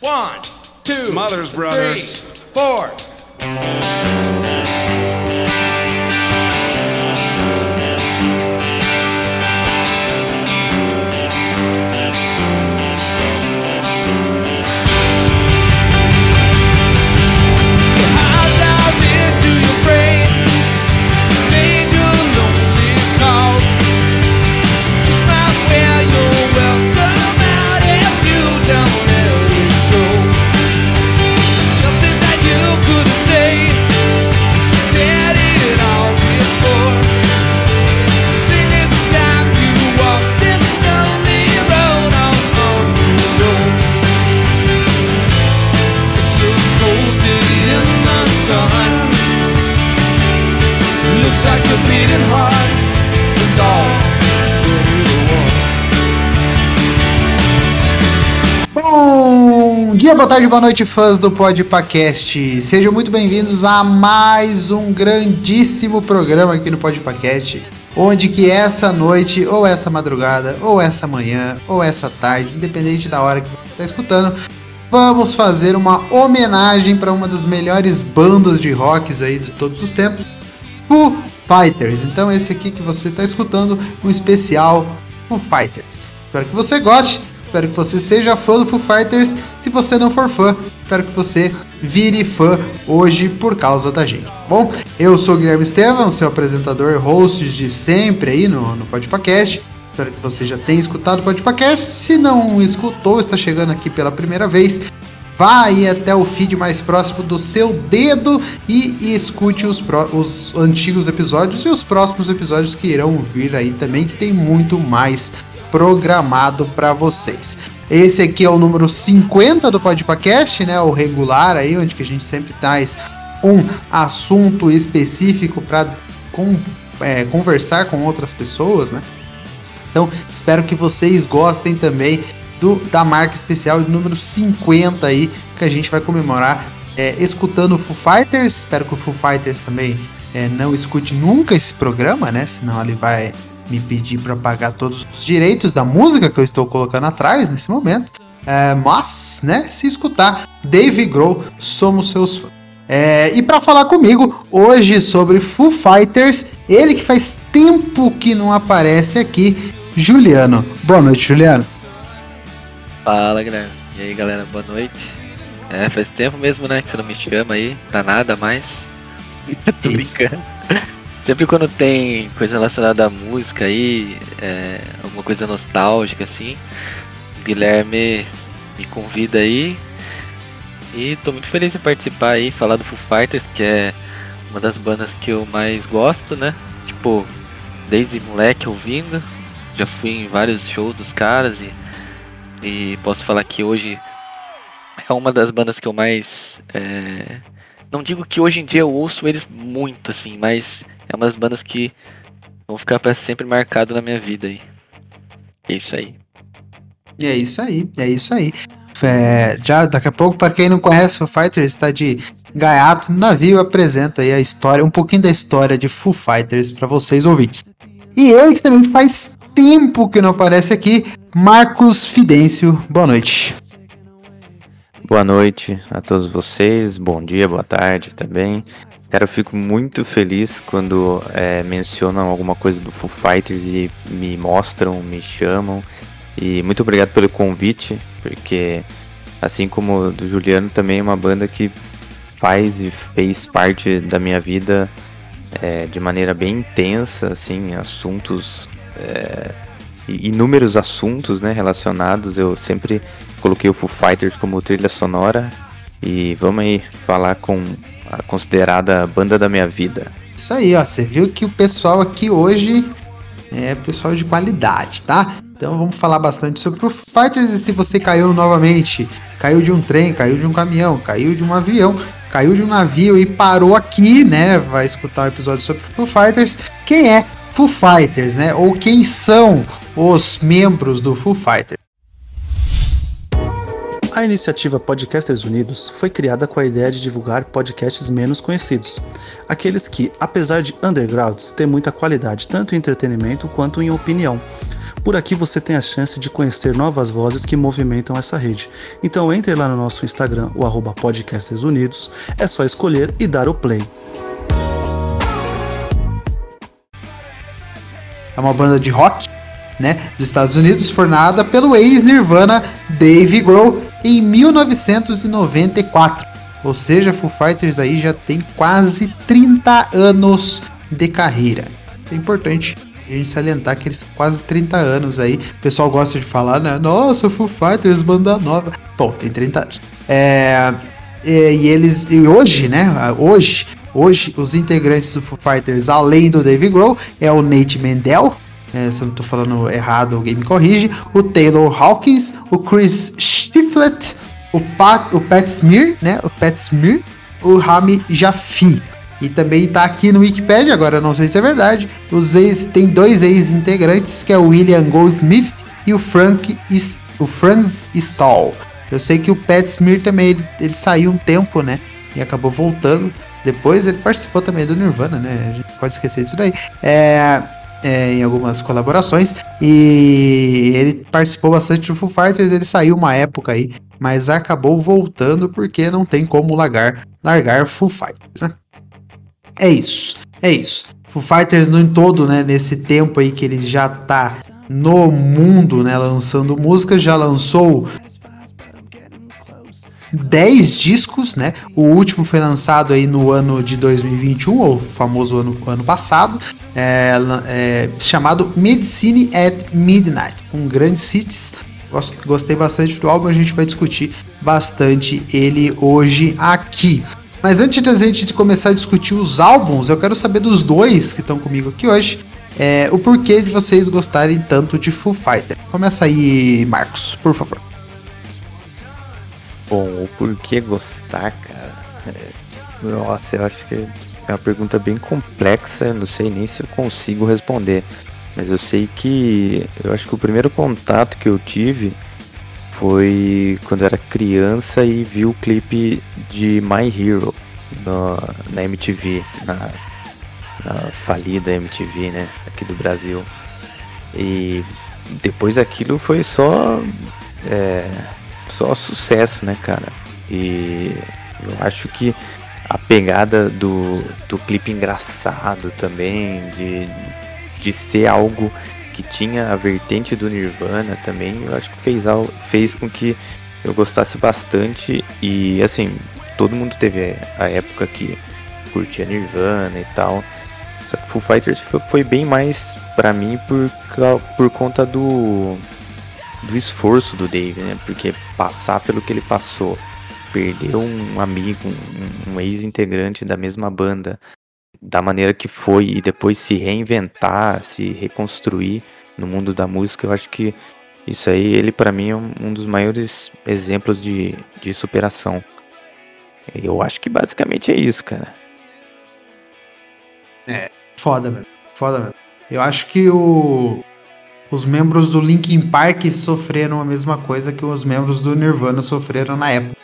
One, two, Smothers Brothers. three, four. Dia, boa tarde, boa noite, fãs do Podpacast. Sejam muito bem-vindos a mais um grandíssimo programa aqui no Podpacast, onde que essa noite, ou essa madrugada, ou essa manhã, ou essa tarde, independente da hora que você está escutando, vamos fazer uma homenagem para uma das melhores bandas de rocks aí de todos os tempos, Foo Fighters. Então esse aqui que você está escutando, um especial Foo Fighters. Espero que você goste, espero que você seja fã do Foo Fighters. Se você não for fã, espero que você vire fã hoje por causa da gente. tá Bom, eu sou o Guilherme Estevam, seu apresentador e host de sempre aí no, no Podpacast. Espero que você já tenha escutado o Podpacast. Se não escutou, está chegando aqui pela primeira vez, Vá aí até o feed mais próximo do seu dedo e, escute os, os antigos episódios e os próximos episódios que irão vir aí também, que tem muito mais programado para vocês. Esse aqui é o número 50 do Podpacast, né? O regular aí, onde que a gente sempre traz um assunto específico para conversar com outras pessoas, né? Então, espero que vocês gostem também do, da marca especial número 50 aí, que a gente vai comemorar é, escutando o Foo Fighters. Espero que o Foo Fighters também é, não escute nunca esse programa, né? Senão ele vai me pedir para pagar todos os direitos da música que eu estou colocando atrás nesse momento. É, mas, né, se escutar, Dave Grohl, somos seus fãs. É, e para falar comigo hoje sobre Foo Fighters, ele que faz tempo que não aparece aqui, Juliano. Boa noite, Juliano. Fala, Guilherme. E aí, galera, boa noite. É, faz tempo mesmo, né, que você não me chama aí, pra nada mais. Tô brincando. Sempre quando tem coisa relacionada à música aí, é, alguma coisa nostálgica assim, o Guilherme me convida aí. E tô muito feliz em participar aí, falar do Foo Fighters, que é uma das bandas que eu mais gosto, né? Tipo, desde moleque ouvindo, já fui em vários shows dos caras e e posso falar que hoje é uma das bandas que eu mais. é, Não digo que hoje em dia eu ouço eles muito, assim, mas é uma das bandas que vão ficar para sempre marcado na minha vida aí. É isso aí. É isso aí, é isso aí. É, já daqui a pouco, para quem não conhece Foo Fighters, está de gaiato no navio, eu apresento aí a história, um pouquinho da história de Foo Fighters para vocês ouvintes. E ele que também faz tempo que não aparece aqui, Marcos Fidêncio. Boa noite. Boa noite a todos vocês, bom dia, boa tarde também. Cara, eu fico muito feliz quando é, mencionam alguma coisa do Foo Fighters e me mostram, me chamam. E muito obrigado pelo convite, porque assim como do Juliano, também é uma banda que faz e fez parte da minha vida é, de maneira bem intensa, assim, assuntos, é, inúmeros assuntos né, relacionados. Eu sempre coloquei o Foo Fighters como trilha sonora e vamos aí falar com a considerada banda da minha vida. Isso aí, ó. Você viu que o pessoal aqui hoje é pessoal de qualidade, tá? Então vamos falar bastante sobre o Fighters e se você caiu novamente, caiu de um trem, caiu de um caminhão, caiu de um avião, caiu de um navio e parou aqui, né? Vai escutar o episódio sobre o Foo Fighters. Quem é Foo Fighters, né? Ou quem são os membros do Foo Fighters? A iniciativa Podcasters Unidos foi criada com a ideia de divulgar podcasts menos conhecidos, aqueles que, apesar de undergrounds, têm muita qualidade tanto em entretenimento quanto em opinião. Por aqui você tem a chance de conhecer novas vozes que movimentam essa rede. Então entre lá no nosso Instagram, o arroba Podcasters Unidos, é só escolher e dar o play. É uma banda de rock, né, dos Estados Unidos, formada pelo ex-Nirvana Dave Grohl em 1994. Ou seja, Foo Fighters aí já tem quase 30 anos de carreira. É importante a gente salientar que eles quase 30 anos aí. O pessoal gosta de falar, né? Nossa, Foo Fighters, banda nova. Bom, tem 30 anos. É, e, e eles, e hoje, né? Hoje, hoje, os integrantes do Foo Fighters, além do Dave Grohl, é o Nate Mendel. É, se eu não tô falando errado, alguém me corrige. O Taylor Hawkins, o Chris Stiflett, o Pat, o Pat Smear, né? O Pat Smear, o Rami Jaffi. E também tá aqui no Wikipedia, agora não sei se é verdade. Os ex, tem dois ex-integrantes, que é o William Goldsmith e o Frank o Franz Stahl. Eu sei que o Pat Smear também ele, ele saiu um tempo, né? E acabou voltando. Depois ele participou também do Nirvana, né? A gente pode esquecer disso daí. É, é, em algumas colaborações. E ele participou bastante do Foo Fighters. Ele saiu uma época aí, mas acabou voltando porque não tem como largar, largar Foo Fighters, né? É isso, é isso. Foo Fighters no todo, né, nesse tempo aí que ele já tá no mundo, né, lançando música, já lançou 10 discos, né? O último foi lançado aí no ano de 2021, ou famoso ano, ano passado, é, é, chamado Medicine at Midnight, com grandes hits. Gost- Gostei bastante do álbum, a gente vai discutir bastante ele hoje aqui. Mas antes da gente começar a discutir os álbuns, eu quero saber dos dois que estão comigo aqui hoje. é, o porquê de vocês gostarem tanto de Foo Fighter. Começa aí, Marcos, por favor. Bom, o porquê gostar, cara? É, nossa, eu acho que é uma pergunta bem complexa. Não sei nem se eu consigo responder. Mas eu sei que. Eu acho que o primeiro contato que eu tive foi quando eu era criança e vi o clipe de My Hero no- na MTV, na, na falida MTV, né? Aqui do Brasil. E depois daquilo foi só. É, só sucesso, né, cara? E eu acho que a pegada do, do clipe engraçado também, de, de ser algo que tinha a vertente do Nirvana também, eu acho que fez, fez com que eu gostasse bastante. E assim, todo mundo teve a época que curtia Nirvana e tal. Só que Foo Fighters foi, bem mais pra mim por, por conta do do esforço do Dave, né? Porque passar pelo que ele passou, perder um amigo, um, um ex-integrante da mesma banda, da maneira que foi e depois se reinventar, se reconstruir no mundo da música, eu acho que isso aí, ele pra mim é um, dos maiores exemplos de, de superação. Eu acho que basicamente é isso, cara. Foda, velho. Foda, velho. Eu acho que o... os membros do Linkin Park sofreram a mesma coisa que os membros do Nirvana sofreram na época.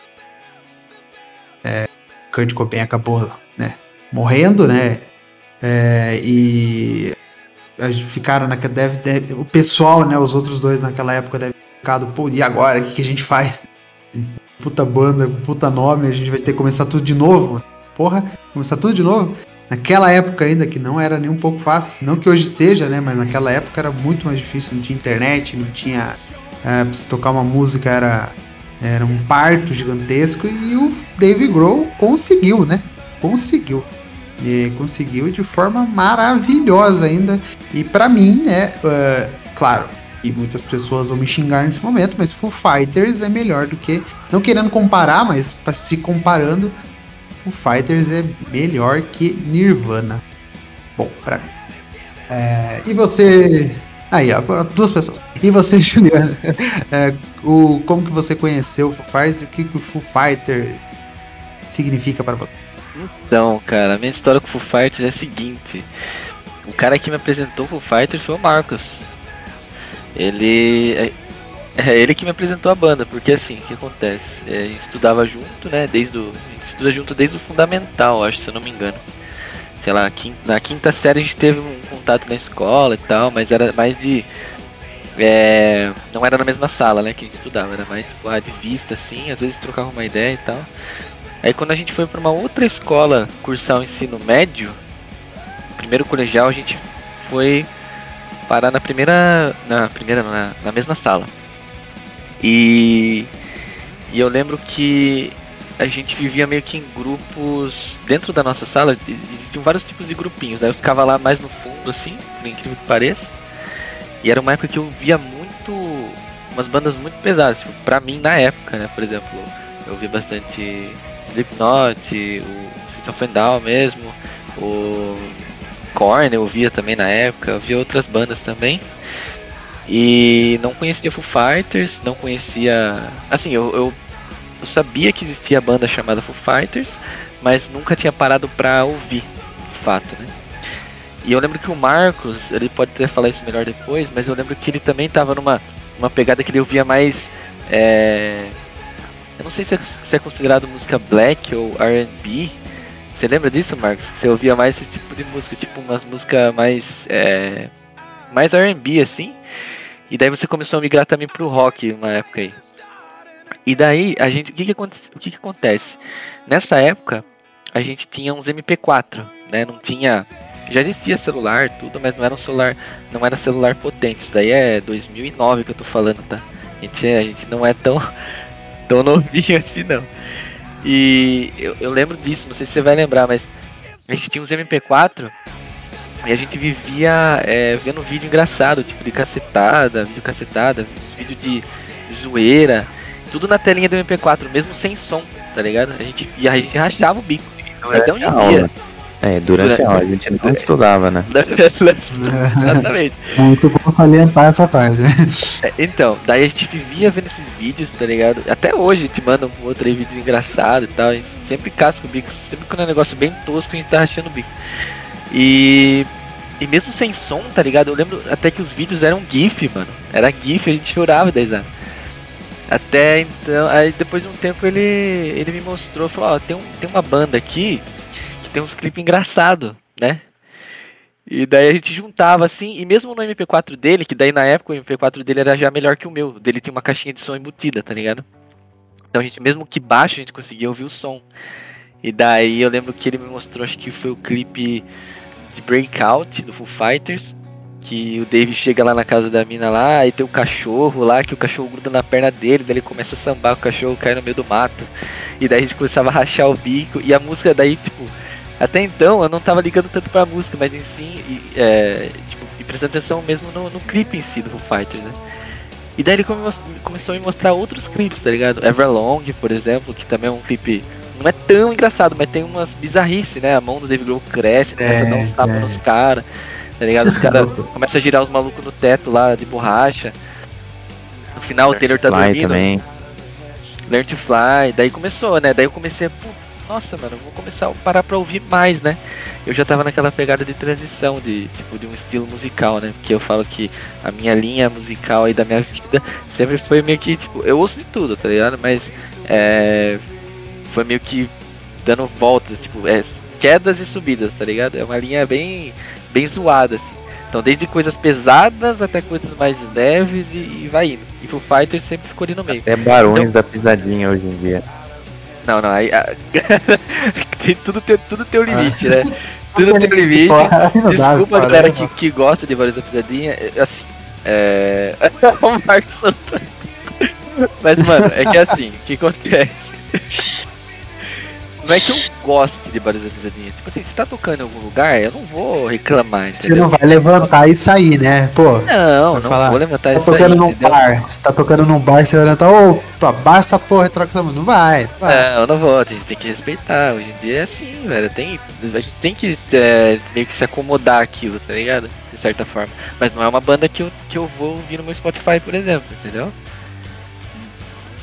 É, Kurt Cobain acabou, né, morrendo, né? É, e ficaram naquela deve, deve- o pessoal, né, os outros dois naquela época devem ter ficado, pô, e agora, o que, que a gente faz? Puta banda, puta nome, a gente vai ter que começar tudo de novo. Porra, começar tudo de novo. Naquela época ainda, que não era nem um pouco fácil, não que hoje seja, né? Mas naquela época era muito mais difícil, não tinha internet, não tinha. É, pra você tocar uma música era, era um parto gigantesco e o Dave Grohl conseguiu, né? Conseguiu. E conseguiu de forma maravilhosa ainda. E pra mim, né? é, claro, e muitas pessoas vão me xingar nesse momento, mas Foo Fighters é melhor do que. Não querendo comparar, mas se comparando, Foo Fighters é melhor que Nirvana. Bom, pra mim. É, e você. Aí, ó, agora duas pessoas. E você, Juliana? É, o, como que você conheceu o Foo Fighters e o que, que o Foo Fighter significa para você? Então, cara, a minha história com o Foo Fighters é a seguinte. O cara que me apresentou o Foo Fighters foi o Marcos. Ele. É, ele que me apresentou a banda, porque assim, o que acontece? É, a gente estudava junto, né? Desde o. A gente estuda junto desde o fundamental, acho, se eu não me engano. Sei lá, quin- na quinta série a gente teve um contato na escola e tal, mas era mais de. é, não era na mesma sala, né, que a gente estudava, era mais tipo, ah, de vista, assim, às vezes trocava uma ideia e tal. Aí quando a gente foi para uma outra escola cursar o ensino médio, primeiro colegial, a gente foi parar na primeira, na primeira, na, na mesma sala. E, e eu lembro que a gente vivia meio que em grupos dentro da nossa sala. Existiam vários tipos de grupinhos. Aí eu ficava lá mais no fundo, assim, por incrível que pareça. E era uma época que eu via muito. umas bandas muito pesadas. Tipo, pra mim, na época, né? Por exemplo, eu via bastante Slipknot, o System of Down mesmo, o Korn eu via também na época, eu via outras bandas também. E não conhecia Foo Fighters, não conhecia. Assim, eu, eu, eu sabia que existia a banda chamada Foo Fighters, mas nunca tinha parado pra ouvir, de fato, né? E eu lembro que o Marcos, ele pode até falar isso melhor depois, mas eu lembro que ele também tava numa uma pegada que ele ouvia mais. É... Eu não sei se é, se é considerado música black ou RB. Você lembra disso, Marcos? Você ouvia mais esse tipo de música, tipo umas músicas mais. É... mais RB assim. E daí você começou a migrar também pro rock uma época aí. E daí, a gente, o que que acontece? O que que acontece? Nessa época, a gente tinha uns MP4, né? Não tinha já existia celular, tudo, mas não era um celular, não era celular potente. Isso daí é 2009 que eu tô falando, tá? A gente, a gente não é tão tão novinho assim não. E eu, eu lembro disso, não sei se você vai lembrar, mas a gente tinha uns MP4 e a gente vivia é, vendo vídeo engraçado, tipo de cacetada, vídeo cacetada, uns vídeos de, zoeira, tudo na telinha do MP4, mesmo sem som, tá ligado? A gente, e a gente rachava o bico. Até onde dia. É, durante, a aula a gente não estudava, né? Exatamente. Muito bom salientar essa parte. É, Então, daí a gente vivia vendo esses vídeos, tá ligado? Até hoje te manda um outro aí vídeo engraçado e tal. A gente sempre casca o bico, sempre quando é um negócio bem tosco, a gente tá rachando o bico. E. E mesmo sem som, tá ligado? Eu lembro até que os vídeos eram GIF, mano. Era GIF, a gente chorava 10 anos. Até então, aí depois de um tempo ele, ele me mostrou, falou, ó, tem, um, tem uma banda aqui que tem uns clipes engraçados, né? E daí a gente juntava assim, e mesmo no MP4 dele, que daí na época o MP4 dele era já melhor que o meu, dele tinha uma caixinha de som embutida, tá ligado? Então a gente, mesmo que baixo, a gente conseguia ouvir o som. E daí eu lembro que ele me mostrou, acho que foi o clipe de Breakout do Foo Fighters. Que o Dave chega lá na casa da mina lá e tem o cachorro lá, que o cachorro gruda na perna dele, daí ele começa a sambar, o cachorro cai no meio do mato. E daí a gente começava a rachar o bico. E a música daí, tipo, até então eu não tava ligando tanto pra música, mas em si, e, é, tipo, e prestando atenção mesmo no, no clipe em si do Foo Fighters, né? E daí ele come- começou a me mostrar outros clipes, tá ligado? Everlong, por exemplo, que também é um clipe. Não é tão engraçado, mas tem umas bizarrices, né? A mão do David Grohl cresce, começa a dar uns tapas é. nos caras, tá ligado? Os caras começam a girar os malucos no teto lá de borracha. No final o Taylor tá dormindo. também. Learn to Fly, daí começou, né? Daí eu comecei a, pô, nossa, mano, eu vou começar a parar pra ouvir mais, né? Eu já tava naquela pegada de transição de, tipo, de um estilo musical, né? Porque eu falo que a minha linha musical aí da minha vida sempre foi meio que, tipo, eu ouço de tudo, tá ligado? Mas é, foi meio que dando voltas, tipo, é, quedas e subidas, tá ligado? É uma linha bem, bem zoada, assim. Então, desde coisas pesadas até coisas mais leves e, e vai indo. E Foo Fighters sempre ficou ali no meio. É barões Então- da pisadinha hoje em dia. Não, não, aí. a- tem, tudo, tem, tudo tem um limite, né? Tudo tem um limite. Desculpa a galera que, que gosta de Valores da Pisadinha. é, Assim. É. o Marcos Antônio. Mas, mano, é que assim, o que acontece? Não é que eu goste de Valores da Pisadinha. Tipo assim, se tá tocando em algum lugar, eu não vou reclamar, Você entendeu? não vai levantar e sair, né? Pô, Não, não falar, vou levantar tá isso aí, tocando num entendeu? bar. Você tá tocando num bar, você vai levantar, opa, baixa essa porra e troca essa. Não vai, não vai. Não, eu não vou, a gente tem que respeitar. Hoje em dia é assim, velho. Tem, a gente tem que é, meio que se acomodar aquilo, tá ligado? De certa forma. Mas não é uma banda que eu, que eu vou ouvir no meu Spotify, por exemplo, entendeu?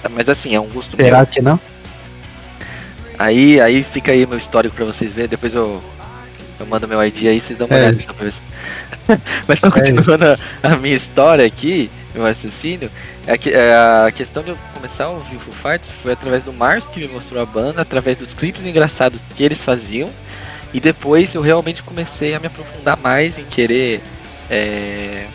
Mas assim, é um gosto meu. Será que não? Aí, aí fica aí meu histórico pra vocês verem. Depois eu, eu mando meu ID aí, vocês dão uma É. olhada só pra ver se... Mas só continuando a, a minha história aqui, meu raciocínio, é que é, a questão de eu começar a ouvir o Foo Fighters foi através do Márcio que me mostrou a banda, através dos clipes engraçados que eles faziam, e depois eu realmente comecei a me aprofundar mais em querer é,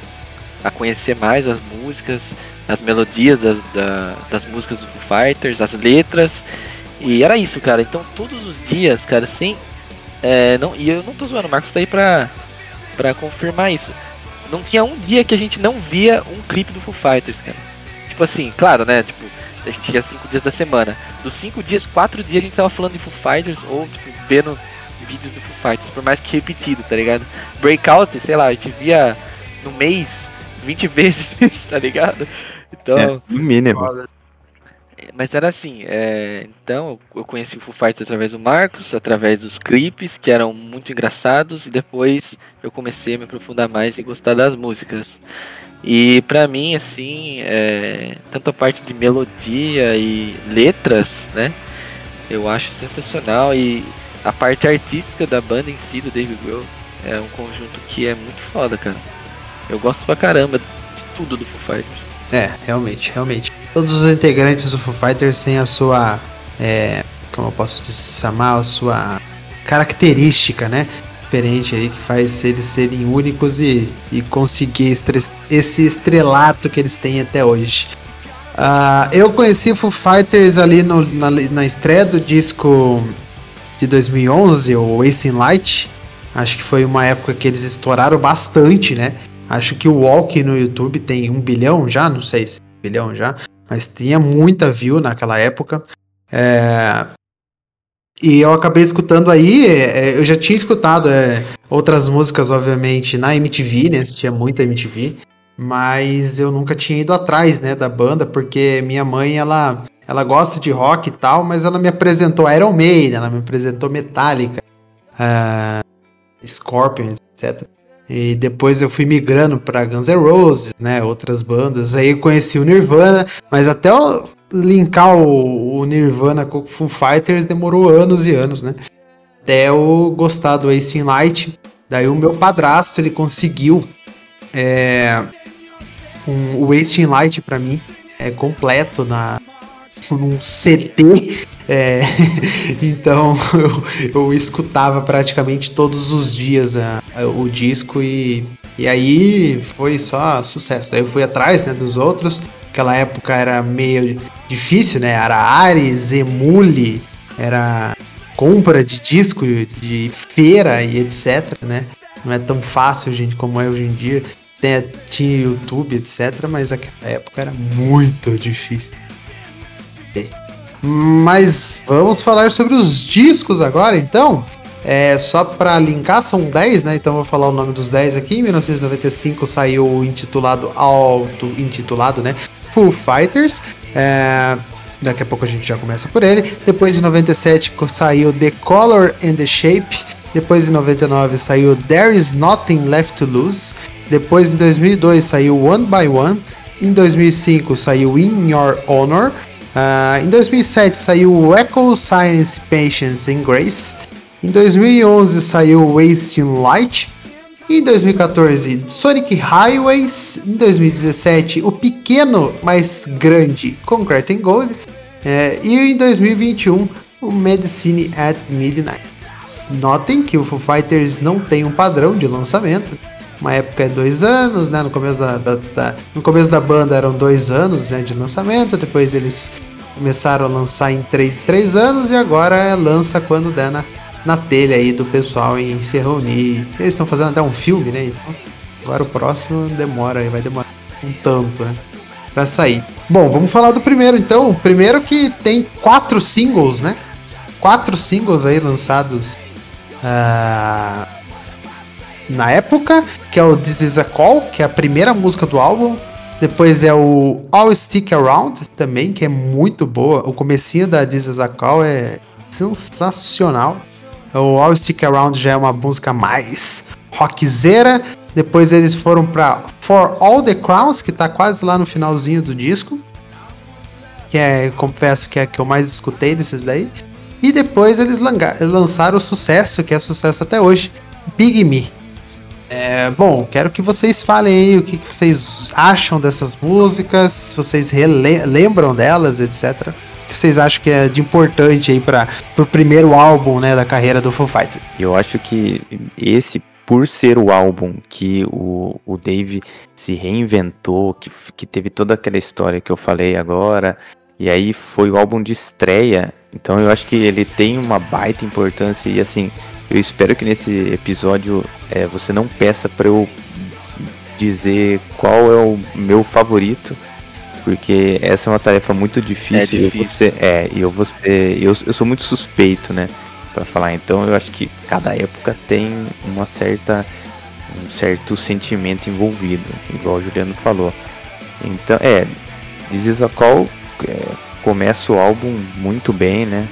a conhecer mais as músicas, as melodias das, da- das músicas do Foo Fighters, as letras. E era isso, cara. Então todos os dias, cara, sem. é, não, e eu não tô zoando, o Marcos tá aí pra, pra confirmar isso. Não tinha um dia que a gente não via um clipe do Foo Fighters, cara. Tipo assim, claro, né? Tipo, a gente tinha cinco dias da semana. Dos cinco dias, quatro dias a gente tava falando de Foo Fighters ou, tipo, vendo vídeos do Foo Fighters, por mais que repetido, tá ligado? Breakout, sei lá, a gente via no mês 20 vezes, tá ligado? Então. É, no mínimo. Mas era assim, é, então eu conheci o Foo Fighters através do Marcos, através dos clipes, que eram muito engraçados, e depois eu comecei a me aprofundar mais e gostar das músicas. E pra mim, assim, é, tanto a parte de melodia e letras, né, eu acho sensacional, e a parte artística da banda em si, do Dave Grohl, é um conjunto que é muito foda, cara. Eu gosto pra caramba de tudo do Foo Fighters. É, realmente, realmente. Todos os integrantes do Foo Fighters têm a sua. é, como eu posso chamar? A sua característica, né? Diferente aí, que faz eles serem únicos e, e conseguir esse estrelato que eles têm até hoje. Ah, eu conheci Foo Fighters ali no- na, na estreia do disco de 2011, o Wasting Light. Acho que foi uma época que eles estouraram bastante, né? Acho que o Walk no YouTube tem um bilhão já, não sei se um bilhão já, mas tinha muita view naquela época. É, E eu acabei escutando aí, é, eu já tinha escutado é, outras músicas, obviamente, na MTV, né? Tinha muita MTV, mas eu nunca tinha ido atrás, né, da banda, porque minha mãe, ela, ela gosta de rock e tal, mas ela me apresentou Iron Maiden, ela me apresentou Metallica, ah, Scorpion, etc. E depois eu fui migrando para Guns N' Roses, né? Outras bandas. Aí eu conheci o Nirvana, mas até linkar o, o Nirvana com o Foo Fighters demorou anos e anos, né? Até eu gostar do Ace in Light. Daí o meu padrasto ele conseguiu é, um, o Ace in Light para mim é completo na num CD. É, então eu, eu escutava praticamente todos os dias a- a- o disco e, e aí foi só sucesso. Daí eu fui atrás né, dos outros. Aquela época era meio difícil, né? Era Ares, Emule, era compra de disco de feira e etc, né? Não é tão fácil, gente, como é hoje em dia. Tem, tinha YouTube, etc, mas naquela época era muito difícil. Mas vamos falar sobre os discos agora, então. É, só para linkar, são 10, né? Então vou falar o nome dos 10 aqui. Em 1995 saiu o intitulado auto-intitulado, né? Foo Fighters. É, daqui a pouco a gente já começa por ele. Depois em 97 co- saiu The Color and the Shape. Depois em 99 saiu There Is Nothing Left to Lose. Depois em 2002 saiu One by One. Em 2005 saiu In Your Honor. Ah, em 2007 saiu Echo, Science, Patience and Grace. Em 2011 saiu Wasting Light. Em 2014, Sonic Highways. Em 2017, o pequeno, mas grande Concrete and Gold. É, e em 2021, o Medicine at Midnight. Notem que o Foo Fighters não tem um padrão de lançamento. Uma época é dois anos, né? No começo da, da- da- no começo da banda eram dois anos né, de lançamento. Depois eles começaram a lançar em três, três anos e agora lança quando der na, na telha aí do pessoal em se reunir. Eles estão fazendo até um filme, né? Então, agora o próximo demora, vai demorar um tanto, né? Pra sair. Bom, vamos falar do primeiro então. O primeiro que tem quatro singles, né? Quatro singles aí lançados ah, na época, que é o This Is a Call, que é a primeira música do álbum. Depois é o All Stick Around também, que é muito boa. O comecinho da This Is a Call é sensacional. O All Stick Around já é uma música mais rockzeira. Depois eles foram para For All the Crowns, que tá quase lá no finalzinho do disco. Que é, confesso que é a que eu mais escutei desses daí. E depois eles lançaram o sucesso, que é sucesso até hoje, Big Me. É, bom, quero que vocês falem aí o que, que vocês acham dessas músicas, se vocês lembram delas, etc. O que vocês acham que é de importante aí para o primeiro álbum né, da carreira do Foo Fighters? Eu acho que esse por ser o álbum que o, o Dave se reinventou, que, que teve toda aquela história que eu falei agora, e aí foi o álbum de estreia, então eu acho que ele tem uma baita importância e assim, eu espero que nesse episódio é, você não peça para eu dizer qual é o meu favorito, porque essa é uma tarefa muito difícil. É difícil. E é, e eu vou ser, eu, eu sou muito suspeito, né, para falar. Então eu acho que cada época tem uma certa um certo sentimento envolvido, igual o Juliano falou. Então, é, This Is a Call é, começa o álbum muito bem, né?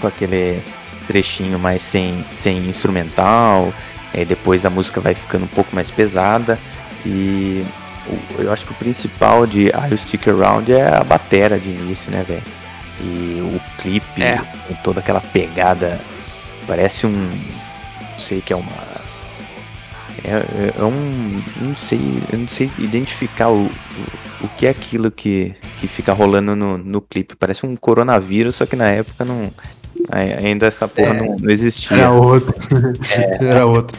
Com aquele trechinho mais sem, sem instrumental, é, depois a música vai ficando um pouco mais pesada e eu acho que o principal de You Stick Around é a batera de início, né, velho? E o clipe É. com toda aquela pegada, parece um, não sei que é uma é, é- é um. Não sei. Eu não sei identificar o, o, o que é aquilo que, que fica rolando no, no clipe. Parece um coronavírus, só que na época não. Ai- Ainda essa porra não, não existia. Era outro. Era outro.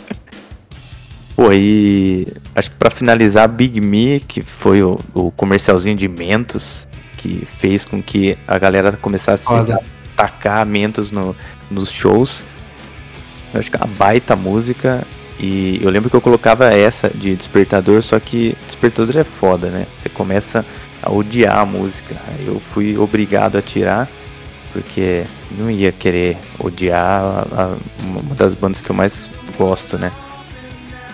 Pô, e acho que pra finalizar, Big Me, que foi o, o comercialzinho de Mentos, que fez com que a galera começasse Foda. a tacar Mentos no, nos shows. Eu acho que é uma baita música. E eu lembro que eu colocava essa de despertador, só que despertador é foda, né? Você começa a odiar a música. Eu fui obrigado a tirar, porque não ia querer odiar a- a- uma das bandas que eu mais gosto, né?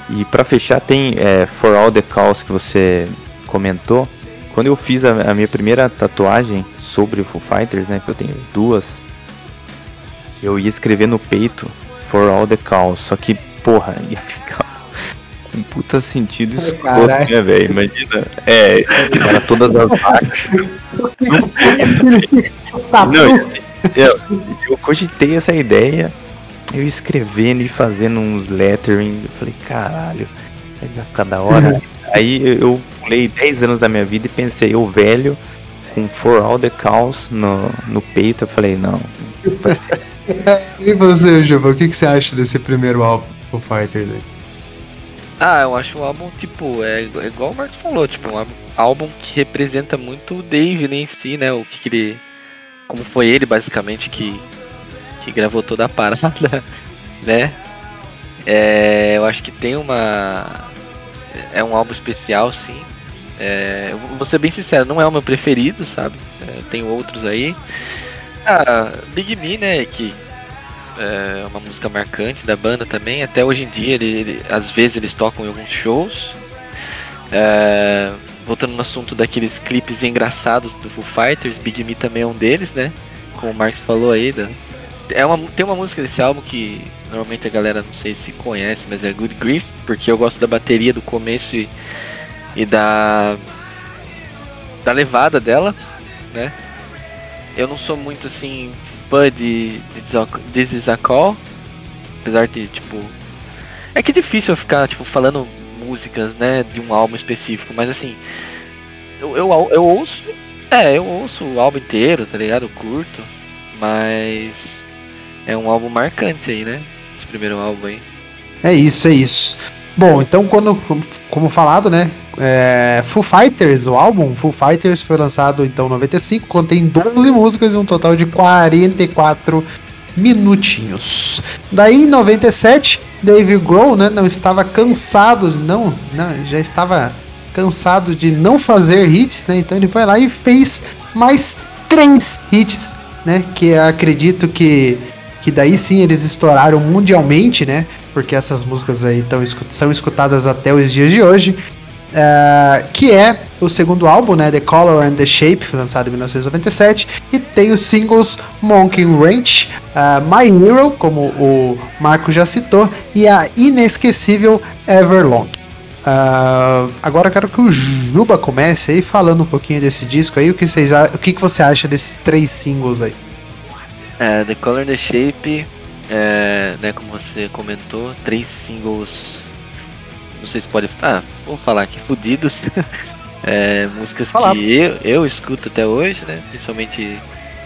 E pra fechar tem é, For All the Calls que você comentou. Quando eu fiz a, a minha primeira tatuagem sobre o Foo Fighters, né, que eu tenho duas, eu ia escrever no peito For All the Calls, só que, porra, ia ficar um puta sentido escroto, né, velho? Imagina. É, para todas as vacas. Não, assim, eu, eu cogitei essa ideia, eu escrevendo e fazendo uns lettering, eu falei, caralho, vai ficar da hora. Aí eu- pulei 10 anos da minha vida e pensei, eu velho, com For All the Calls no, no peito, eu falei, não. ser E você, Juba, o que, que você acha desse primeiro álbum Foo Fighters aí? Ah, eu acho um álbum, tipo, é, é igual o Marcos falou, tipo, um álbum, que representa muito o Dave ali em si, né? O que, que ele. Como foi ele, basicamente, que, que gravou toda a parada, né? É, eu acho que tem uma. É um álbum especial, sim. É, vou ser bem sincero, não é o meu preferido, sabe? É, tem outros aí. Ah, Big Me, né? Que é uma música marcante da banda também. Até hoje em dia, ele, ele- às vezes eles tocam em alguns shows. É, voltando no assunto daqueles clipes engraçados do Foo Fighters, Big Me também é um deles, né? Como o Marcos falou aí. Da, é uma, tem uma música desse álbum que normalmente a galera não sei se conhece, mas é Good Grief, porque eu gosto da bateria do começo e, e da, da levada dela, né? Eu não sou muito assim fã de, de This Is a- Call, apesar de tipo é que é difícil eu ficar tipo falando músicas, né, de um álbum específico, mas assim eu, eu, eu ouço, é, eu ouço o álbum inteiro, tá ligado? Curto, mas é um álbum marcante aí, né? Esse primeiro álbum aí. É isso, é isso. Bom, então quando, como falado, né, é, Foo Fighters, o álbum Foo Fighters foi lançado então em 95, contém 12 músicas e um total de 44 minutinhos. Daí em 97, Dave Grohl, né, não estava cansado, não, não, já estava cansado de não fazer hits, né? Então ele foi lá e fez mais três hits, né, que acredito que que daí sim eles estouraram mundialmente, né? Porque essas músicas aí tão, são escutadas até os dias de hoje. eh, que é o segundo álbum, né? The Color and the Shape, lançado em 1997. E tem os singles Monkey Ranch, ah, My Hero, como o Marco já citou, e a inesquecível Everlong. Ah, agora eu quero que o Juba comece aí falando um pouquinho desse disco aí. O que, o que, que você acha desses três singles aí? É, The Color and the Shape, é, né, como você comentou, três singles. Não sei se pode. Ah, vou falar aqui, fudidos. É, músicas que eu, eu escuto até hoje, né? Principalmente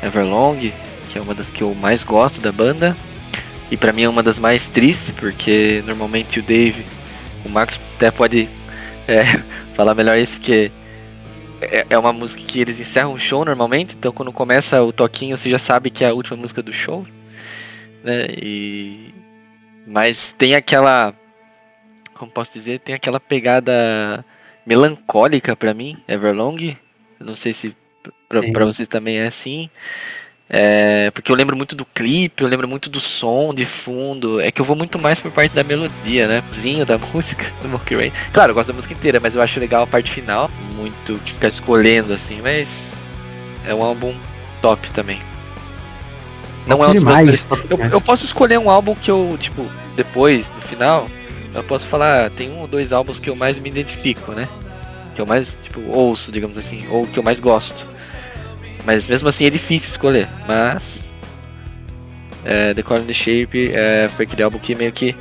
Everlong, que é uma das que eu mais gosto da banda. E pra mim é uma das mais tristes, porque normalmente o Dave, o Marcos até pode é, falar melhor isso, porque é, é uma música que eles encerram o show normalmente, então quando começa o toquinho você já sabe que é a última música do show, né? E mas tem aquela como posso dizer, tem aquela pegada melancólica pra mim, Everlong. Eu não sei se pra vocês também é assim. É, porque eu lembro muito do clipe, eu lembro muito do som de fundo. É que eu vou muito mais por parte da melodia, né? Zinho da música do Monkey Rain. Claro, eu gosto da música inteira, mas eu acho legal a parte final. Muito que ficar escolhendo assim, mas é um álbum top também. Não é um dos meus eu, eu posso escolher um álbum que eu, tipo, depois, no final, eu posso falar, ah, tem um ou dois álbuns que eu mais me identifico, né? Que eu mais, tipo, ouço, digamos assim, ou que eu mais gosto. Mas mesmo assim é difícil escolher. Mas. É, The and the Shape é, foi aquele álbum que meio que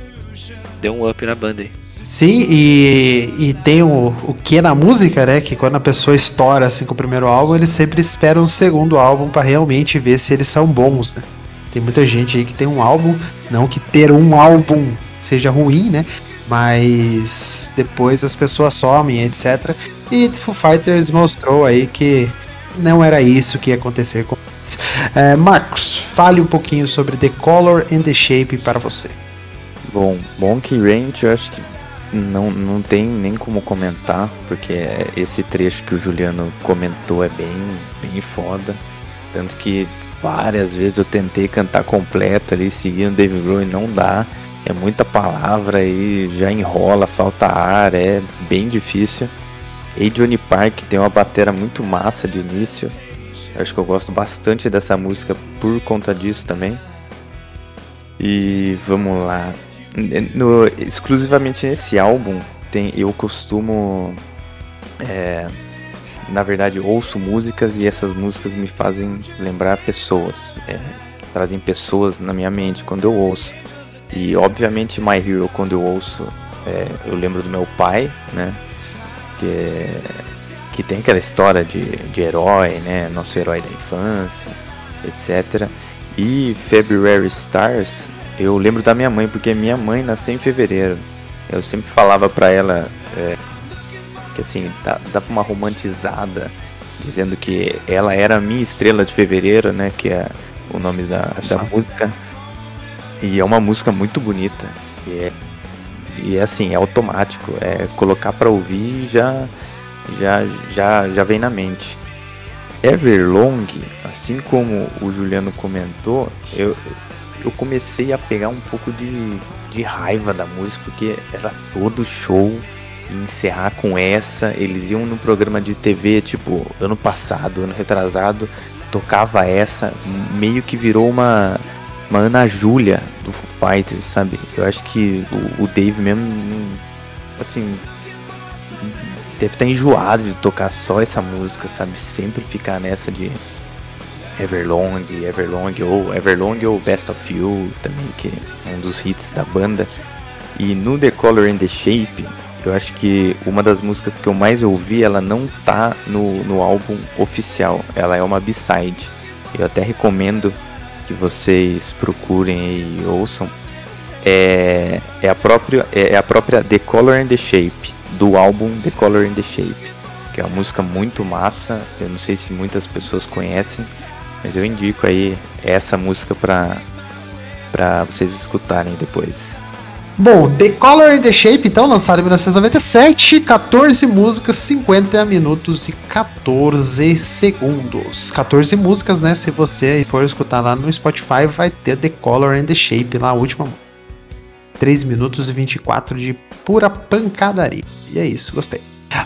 deu um up na banda aí. Sim, e, e tem o, o que na música, né? Que quando a pessoa estoura assim com o primeiro álbum, eles sempre esperam um segundo álbum pra realmente ver se eles são bons, né? Tem muita gente aí que tem um álbum, não que ter um álbum seja ruim, né? Mas depois as pessoas somem, etc. E Foo Fighters mostrou aí que não era isso que ia acontecer com eles. É, Marcos, fale um pouquinho sobre The Color and the Shape para você. Bom, Monkey Ranch eu acho que não, não tem nem como comentar, porque esse trecho que o Juliano comentou é bem, bem foda. Tanto que várias vezes eu tentei cantar completa ali, seguindo David Grohl e não dá. É muita palavra aí, já enrola, falta ar, é bem difícil. E Johnny Park tem uma batera muito massa de início. Eu acho que eu gosto bastante dessa música por conta disso também. E vamos lá. No- exclusivamente nesse álbum, tem, eu costumo. é, na verdade, ouço músicas e essas músicas me fazem lembrar pessoas. é, trazem pessoas na minha mente quando eu ouço. E obviamente My Hero quando eu ouço, é, eu lembro do meu pai, né? Que, é- que tem aquela história de, de herói, né? Nosso herói da infância, etc. E February Stars, eu lembro da minha mãe, porque minha mãe nasceu em fevereiro. Eu sempre falava pra ela é, que assim, dá- dava uma romantizada, dizendo que ela era a minha estrela de fevereiro, né? Que é o nome da, Essa. da música. E é uma música muito bonita. E é, e é assim, é automático. É colocar pra ouvir e já, já, já, já vem na mente. Everlong, assim como o Juliano comentou, eu, eu comecei a pegar um pouco de, de raiva da música, porque era todo show e encerrar com essa. Eles iam no programa de TV, tipo, ano passado, ano retrasado, tocava essa, meio que virou uma, uma Ana Júlia do Foo Fighters, sabe? Eu acho que o, o Dave mesmo, assim, deve estar enjoado de tocar só essa música, sabe? Sempre ficar nessa de Everlong, Everlong ou Everlong ou Best of You também, que é um dos hits da banda. E no The Color and the Shape, eu acho que uma das músicas que eu mais ouvi, ela não tá no, no álbum oficial, ela é uma B-side. Eu até recomendo que vocês procurem e ouçam. É, é, a própria, é a própria The Color and the Shape, do álbum The Color and the Shape, que é uma música muito massa. Eu não sei se muitas pessoas conhecem, mas eu indico aí essa música pra vocês escutarem depois. Bom, The Color and the Shape, então, lançado em 1997, 14 músicas, 50 minutos e 14 segundos. 14 músicas, né? Se você for escutar lá no Spotify, vai ter The Color and the Shape lá, a última. 3 minutos e 24 de pura pancadaria. E é isso, gostei.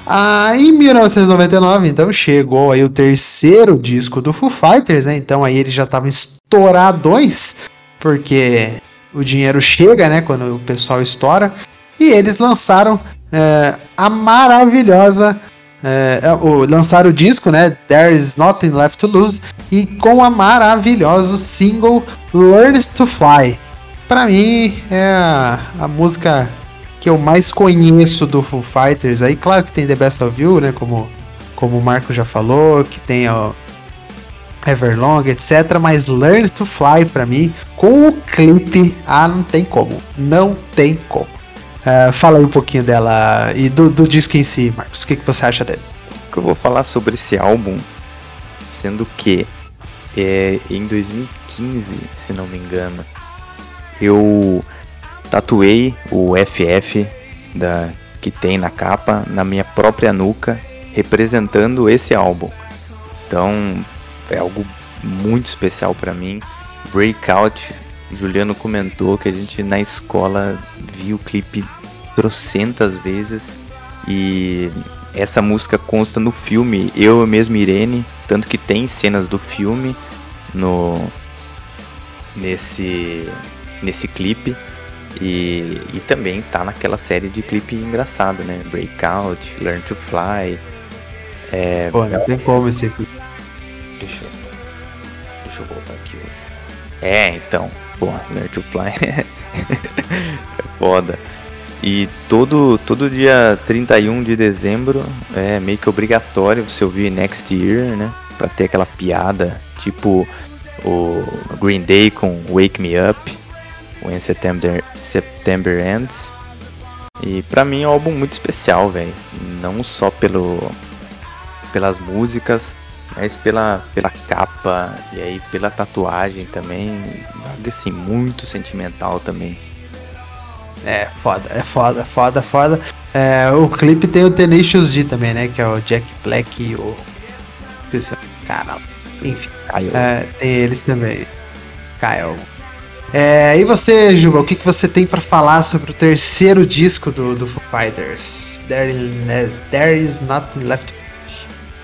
Ah, em 1999, então, chegou aí o terceiro disco do Foo Fighters, né? Então aí eles já estavam estouradões, porque o dinheiro chega, né? Quando o pessoal estoura. E eles lançaram é, a maravilhosa. É, é, o, lançaram o disco, né? There is Nothing Left to Lose. E com a maravilhosa single Learn to Fly. Pra mim, é a, a música que eu mais conheço do Foo Fighters. Aí, claro que tem The Best of You, né? Como, como o Marco já falou, que tem ó, Everlong, etc. Mas Learn to Fly pra mim, com o clipe, ah, não tem como. Não tem como. É, fala aí um pouquinho dela e do, do disco em si, Marcos. O que, que você acha dele? que eu vou falar sobre esse álbum, sendo que é, em 2015, se não me engano, eu tatuei o FF da, que tem na capa na minha própria nuca, representando esse álbum. Então é algo muito especial para mim. Breakout, Juliano comentou que a gente na escola viu o clipe trocentas vezes e essa música consta no filme Eu mesmo Irene, tanto que tem cenas do filme no nesse nesse clipe e, e também tá naquela série de clipe engraçado, né? Breakout, Learn to Fly. É, Pô, não tem como esse aqui. É, então, pô, Learn to Fly é foda. E todo, todo dia 31 de dezembro é meio que obrigatório você ouvir Next Year, né? Pra ter aquela piada, tipo o Green Day com Wake Me Up, When September, September Ends. E pra mim é um álbum muito especial, velho. Não só pelo, pelas músicas, mas pela, pela capa e aí pela tatuagem também. Algo assim, muito sentimental também. É, foda, é foda, foda, foda. É, o clipe tem o Tenacious D também, né? Que é o Jack Black e o. Cara. Enfim, eu, é, tem eles também. Kyle. É, e você, Juba, o que, que você tem pra falar sobre o terceiro disco do, do Foo Fighters? There is, There is Nothing Left.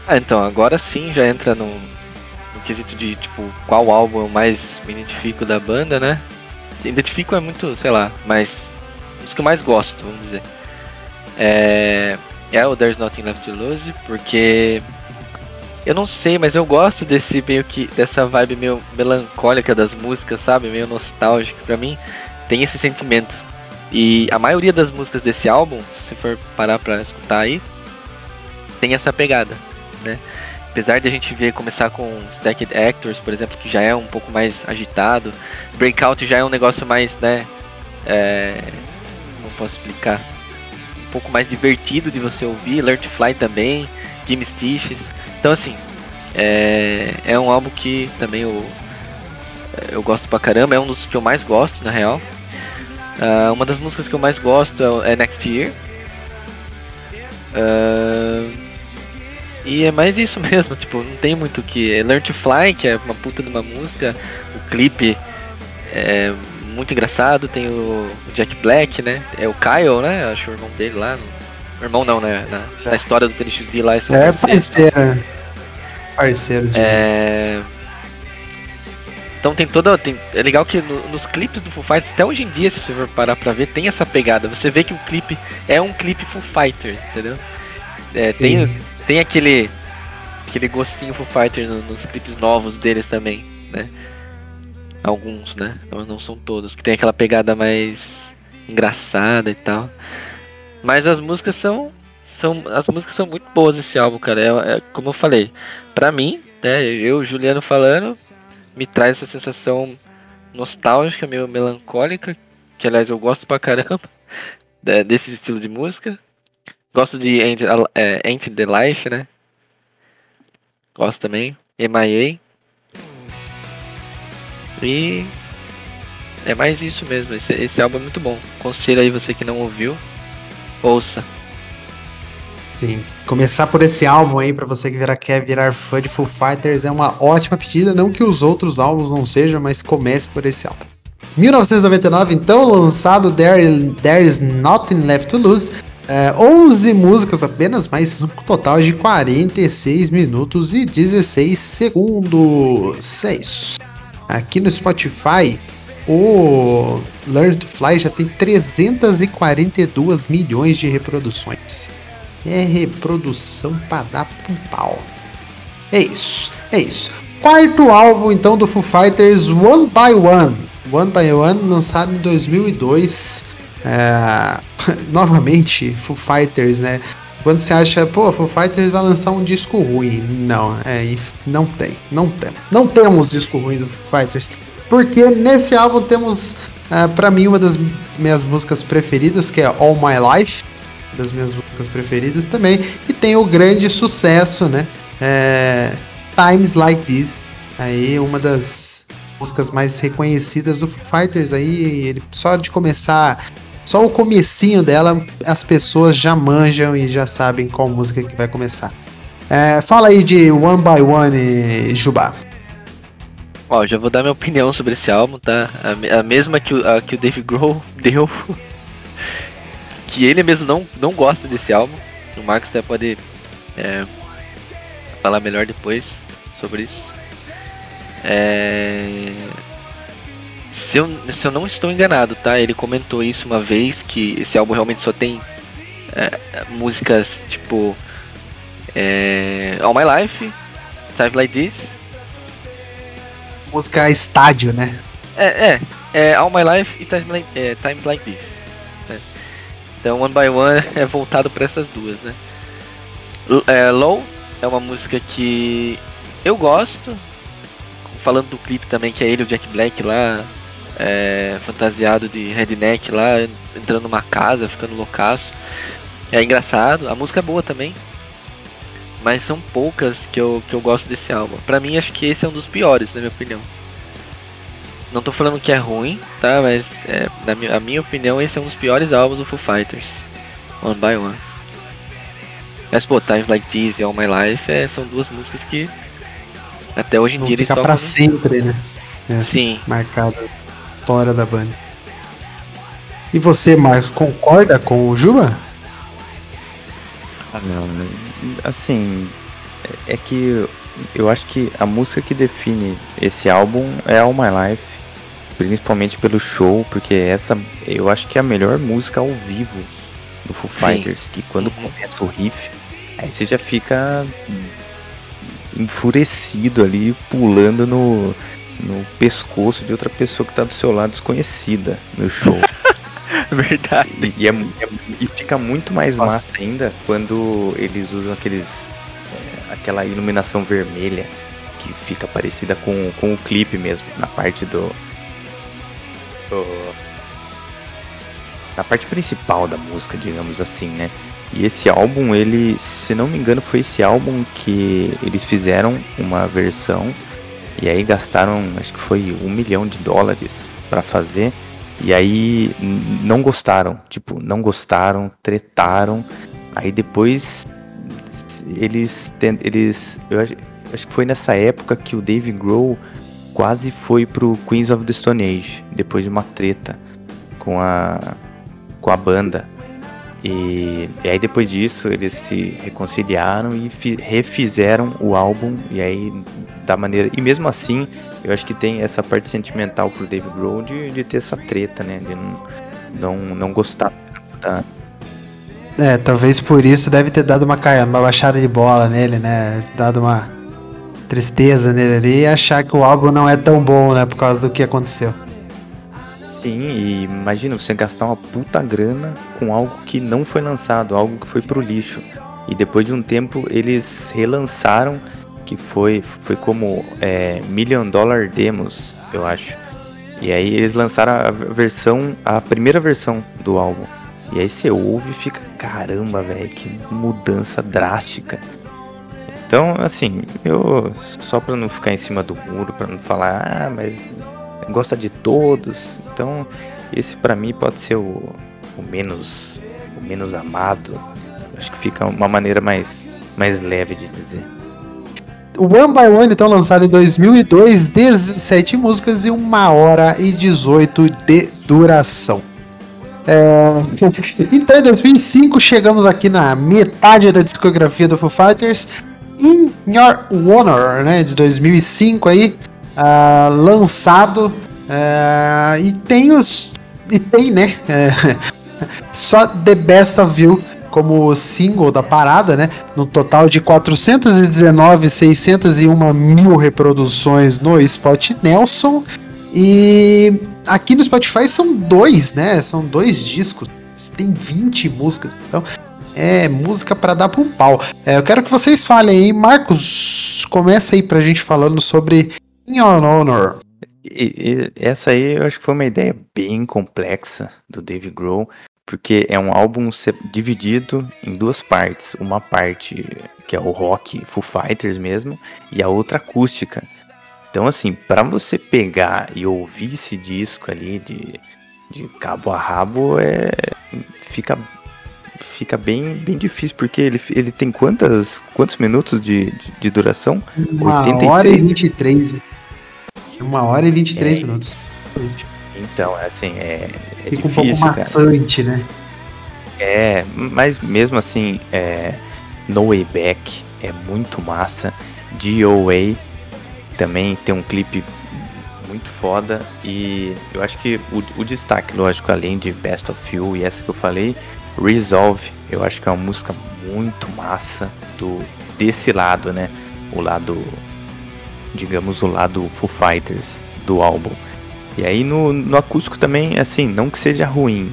Ah, então, agora sim já entra no, no quesito de, tipo, qual álbum eu mais me identifico da banda, né? Identifico é muito, sei lá, mas os que eu mais gosto, vamos dizer. É, é o There's Nothing Left to Lose, porque eu não sei, mas eu gosto desse meio que dessa vibe meio melancólica das músicas, sabe? Meio nostálgica pra mim. Tem esse sentimento. E a maioria das músicas desse álbum, se você for parar pra escutar aí, tem essa pegada, né? Apesar de a gente ver começar com Stacked Actors, por exemplo, que já é um pouco mais agitado, Breakout já é um negócio mais, né? É, como posso explicar? Um pouco mais divertido de você ouvir. Learn to Fly também, Gimme Stitches. Então, assim, é, é um álbum que também eu, eu gosto pra caramba. É um dos que eu mais gosto, na real. Ah, uma das músicas que eu mais gosto é, é Next Year. Ah, e é mais isso mesmo, tipo, não tem muito o que. é Learn to Fly, que é uma puta de uma música. O clipe é muito engraçado. Tem o Jack Black, né? É o Kyle, né? Acho o irmão dele lá. no- Irmão não, né? Na, na história do Tênis D lá, esse É parceiro. Parceiros de é... Então tem toda. Tem... É legal que no- nos clipes do Foo Fighters, até hoje em dia, se você for parar pra ver, tem essa pegada. Você vê que o clipe é um clipe Foo Fighters, entendeu? É, tem. Tem aquele. aquele gostinho Foo Fighters no- nos clipes novos deles também, né? Alguns, né? Não, não são todos. Que tem aquela pegada mais engraçada e tal. Mas as músicas são. são as músicas são muito boas esse álbum, cara. É, é como eu falei. Pra mim, né? Eu, Juliano falando, me traz essa sensação nostálgica, meio melancólica. Que aliás eu gosto pra caramba né, desse estilo de música. Gosto de Ain't, é, the Life, né? Gosto também. MIA. E é mais isso mesmo. Esse, esse álbum é muito bom. Conselho aí você que não ouviu. Ouça. Sim. Começar por esse álbum aí, pra você que virar, quer virar fã de Foo Fighters, é uma ótima pedida. Não que os outros álbuns não sejam, mas comece por esse álbum. 1999, então, lançado There, There Is Nothing Left to Lose. É, 11 músicas apenas, mas um total de 46 minutos e 16 segundos. É isso. Aqui no Spotify, o Learn to Fly já tem 342 milhões de reproduções. É reprodução pra dar pro pau. É isso, é isso. Quarto álbum então do Foo Fighters, One by One. One by One, lançado em 2002. É, novamente, Foo Fighters, né? quando você acha, pô, Foo Fighters vai lançar um disco ruim. Não, é, não tem, não tem. Não temos disco ruim do Foo Fighters. Porque nesse álbum temos, uh, para mim, uma das minhas músicas preferidas, que é All My Life. Das minhas músicas preferidas também. E tem o grande sucesso, né? É, Times Like This. Aí, uma das músicas mais reconhecidas do Foo Fighters aí, ele só de começar, só o comecinho dela, as pessoas já manjam e já sabem qual música que vai começar. É, fala aí de One by One, Jubá. Ó, já vou dar minha opinião sobre esse álbum, tá? A, a mesma que o, a, que o Dave Grohl deu. que ele mesmo não, não gosta desse álbum. O Max até pode é, falar melhor depois sobre isso. É... Se, eu, se eu não estou enganado, tá? Ele comentou isso uma vez que esse álbum realmente só tem é, músicas tipo é, All My Life, Time Like This. Música estádio, né? É, é, é All My Life e Times Like, é, Times like This. Né? Então One by One é voltado para essas duas, né? L é, Low é uma música que eu gosto, falando do clipe também, que é ele, o Jack Black lá, é, fantasiado de redneck lá, entrando numa casa, ficando loucaço. É engraçado, a música é boa também. Mas são poucas que eu, que eu gosto desse álbum. Pra mim, acho que esse é um dos piores, na minha opinião. Não tô falando que é ruim, tá? Mas, é, na minha, a minha opinião, esse é um dos piores álbuns do Foo Fighters. One by One. Mas, pô, Times Like This e All My Life é, são duas músicas que até hoje em dia eles tocam. pra sempre, né? É, Sim. Marcado história da banda. E você, Marcos, concorda com o Juba? Ah, não. Né? Assim, é que eu acho que a música que define esse álbum é All My Life. Principalmente pelo show, porque essa eu acho que é a melhor música ao vivo do Foo Fighters. Sim. Que quando uhum. começa o riff, aí você já fica enfurecido ali, pulando no, no pescoço de outra pessoa que tá do seu lado desconhecida no show. Verdade. E, e, é, é, e, fica muito mais massa ainda quando eles usam aqueles. É, aquela iluminação vermelha que fica parecida com, com o clipe mesmo, na parte do, do. Na parte principal da música, digamos assim, né? E esse álbum, ele, se não me engano, foi esse álbum que eles fizeram uma versão e aí gastaram, acho que foi um milhão de dólares para fazer. E aí não gostaram, tipo, não gostaram, tretaram. Aí depois eles, eles, eu acho, acho que foi nessa época que o Dave Grohl quase foi pro Queens of the Stone Age depois de uma treta com a com a banda. E, e, aí depois disso eles se reconciliaram e refizeram o álbum. E aí da maneira e mesmo assim eu acho que tem essa parte sentimental pro Dave Grohl de, de ter essa treta né? De não não, não gostar da é talvez por isso deve ter dado uma uma baixada de bola nele né? Dado uma tristeza nele ali e achar que o álbum não é tão bom né? Por causa do que aconteceu Sim, e imagina você gastar uma puta grana com algo que não foi lançado, algo que foi pro lixo. E depois de um tempo eles relançaram, que foi, foi como é, Million Dollar Demos, eu acho. E aí eles lançaram a versão, a primeira versão do álbum. E aí você ouve e fica, caramba, velho, que mudança drástica. Então, assim, eu só pra não ficar em cima do muro, pra não falar, ah, mas gosta de todos. Então, esse para mim pode ser o, o, menos o menos amado. Acho que fica uma maneira mais mais leve de dizer. O One by One, então, lançado em 2002, 17 músicas e 1 hora e 18 de duração. É... Então, em 2005, chegamos aqui na metade da discografia do Foo Fighters. In Your Honor, né, de 2005 aí, uh, lançado uh, e tem os e tem né uh, só The Best of You como single da parada, né? No total de 419, 601 mil reproduções no Spot Nelson. E aqui no Spotify são dois, né? São dois discos. Tem 20 músicas. Então É música para dar pro pau. É, eu quero que vocês falem aí, Marcos, começa aí pra gente falando sobre In Your Honor. E- e essa aí eu acho que foi uma ideia bem complexa do Dave Grohl, porque é um álbum dividido em duas partes. Uma parte que é o rock Foo Fighters mesmo, e a outra acústica. Então, assim, pra você pegar e ouvir esse disco ali de, de cabo a rabo, é, fica, fica bem, bem difícil, porque ele, ele tem quantas, quantos minutos de, de, de duração? Uma 83. hora e 23. Uma hora e 23 É. minutos. Então, assim, é, é Fica um pouco difícil, cara. maçante, né? É, mas mesmo assim, é, No Way Back é muito massa. DOA também tem um clipe muito foda. E eu acho que o, o destaque, lógico, além de Best of You e essa que eu falei, Resolve, eu acho que é uma música muito massa do desse lado, né? O lado, digamos, o lado Foo Fighters do álbum. E aí no, no acústico também, assim, não que seja ruim,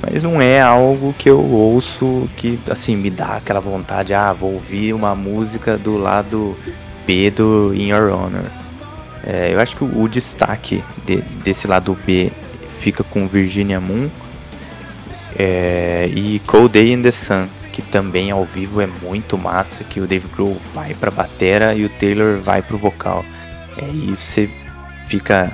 mas não é algo que eu ouço que, assim, me dá aquela vontade, ah, vou ouvir uma música do lado B do In Your Honor. É, eu acho que o, o destaque de- desse lado B fica com Virginia Moon é, e Cold Day in the Sun, que também ao vivo é muito massa, que o Dave Grohl vai pra batera e o Taylor vai pro vocal. É isso, você fica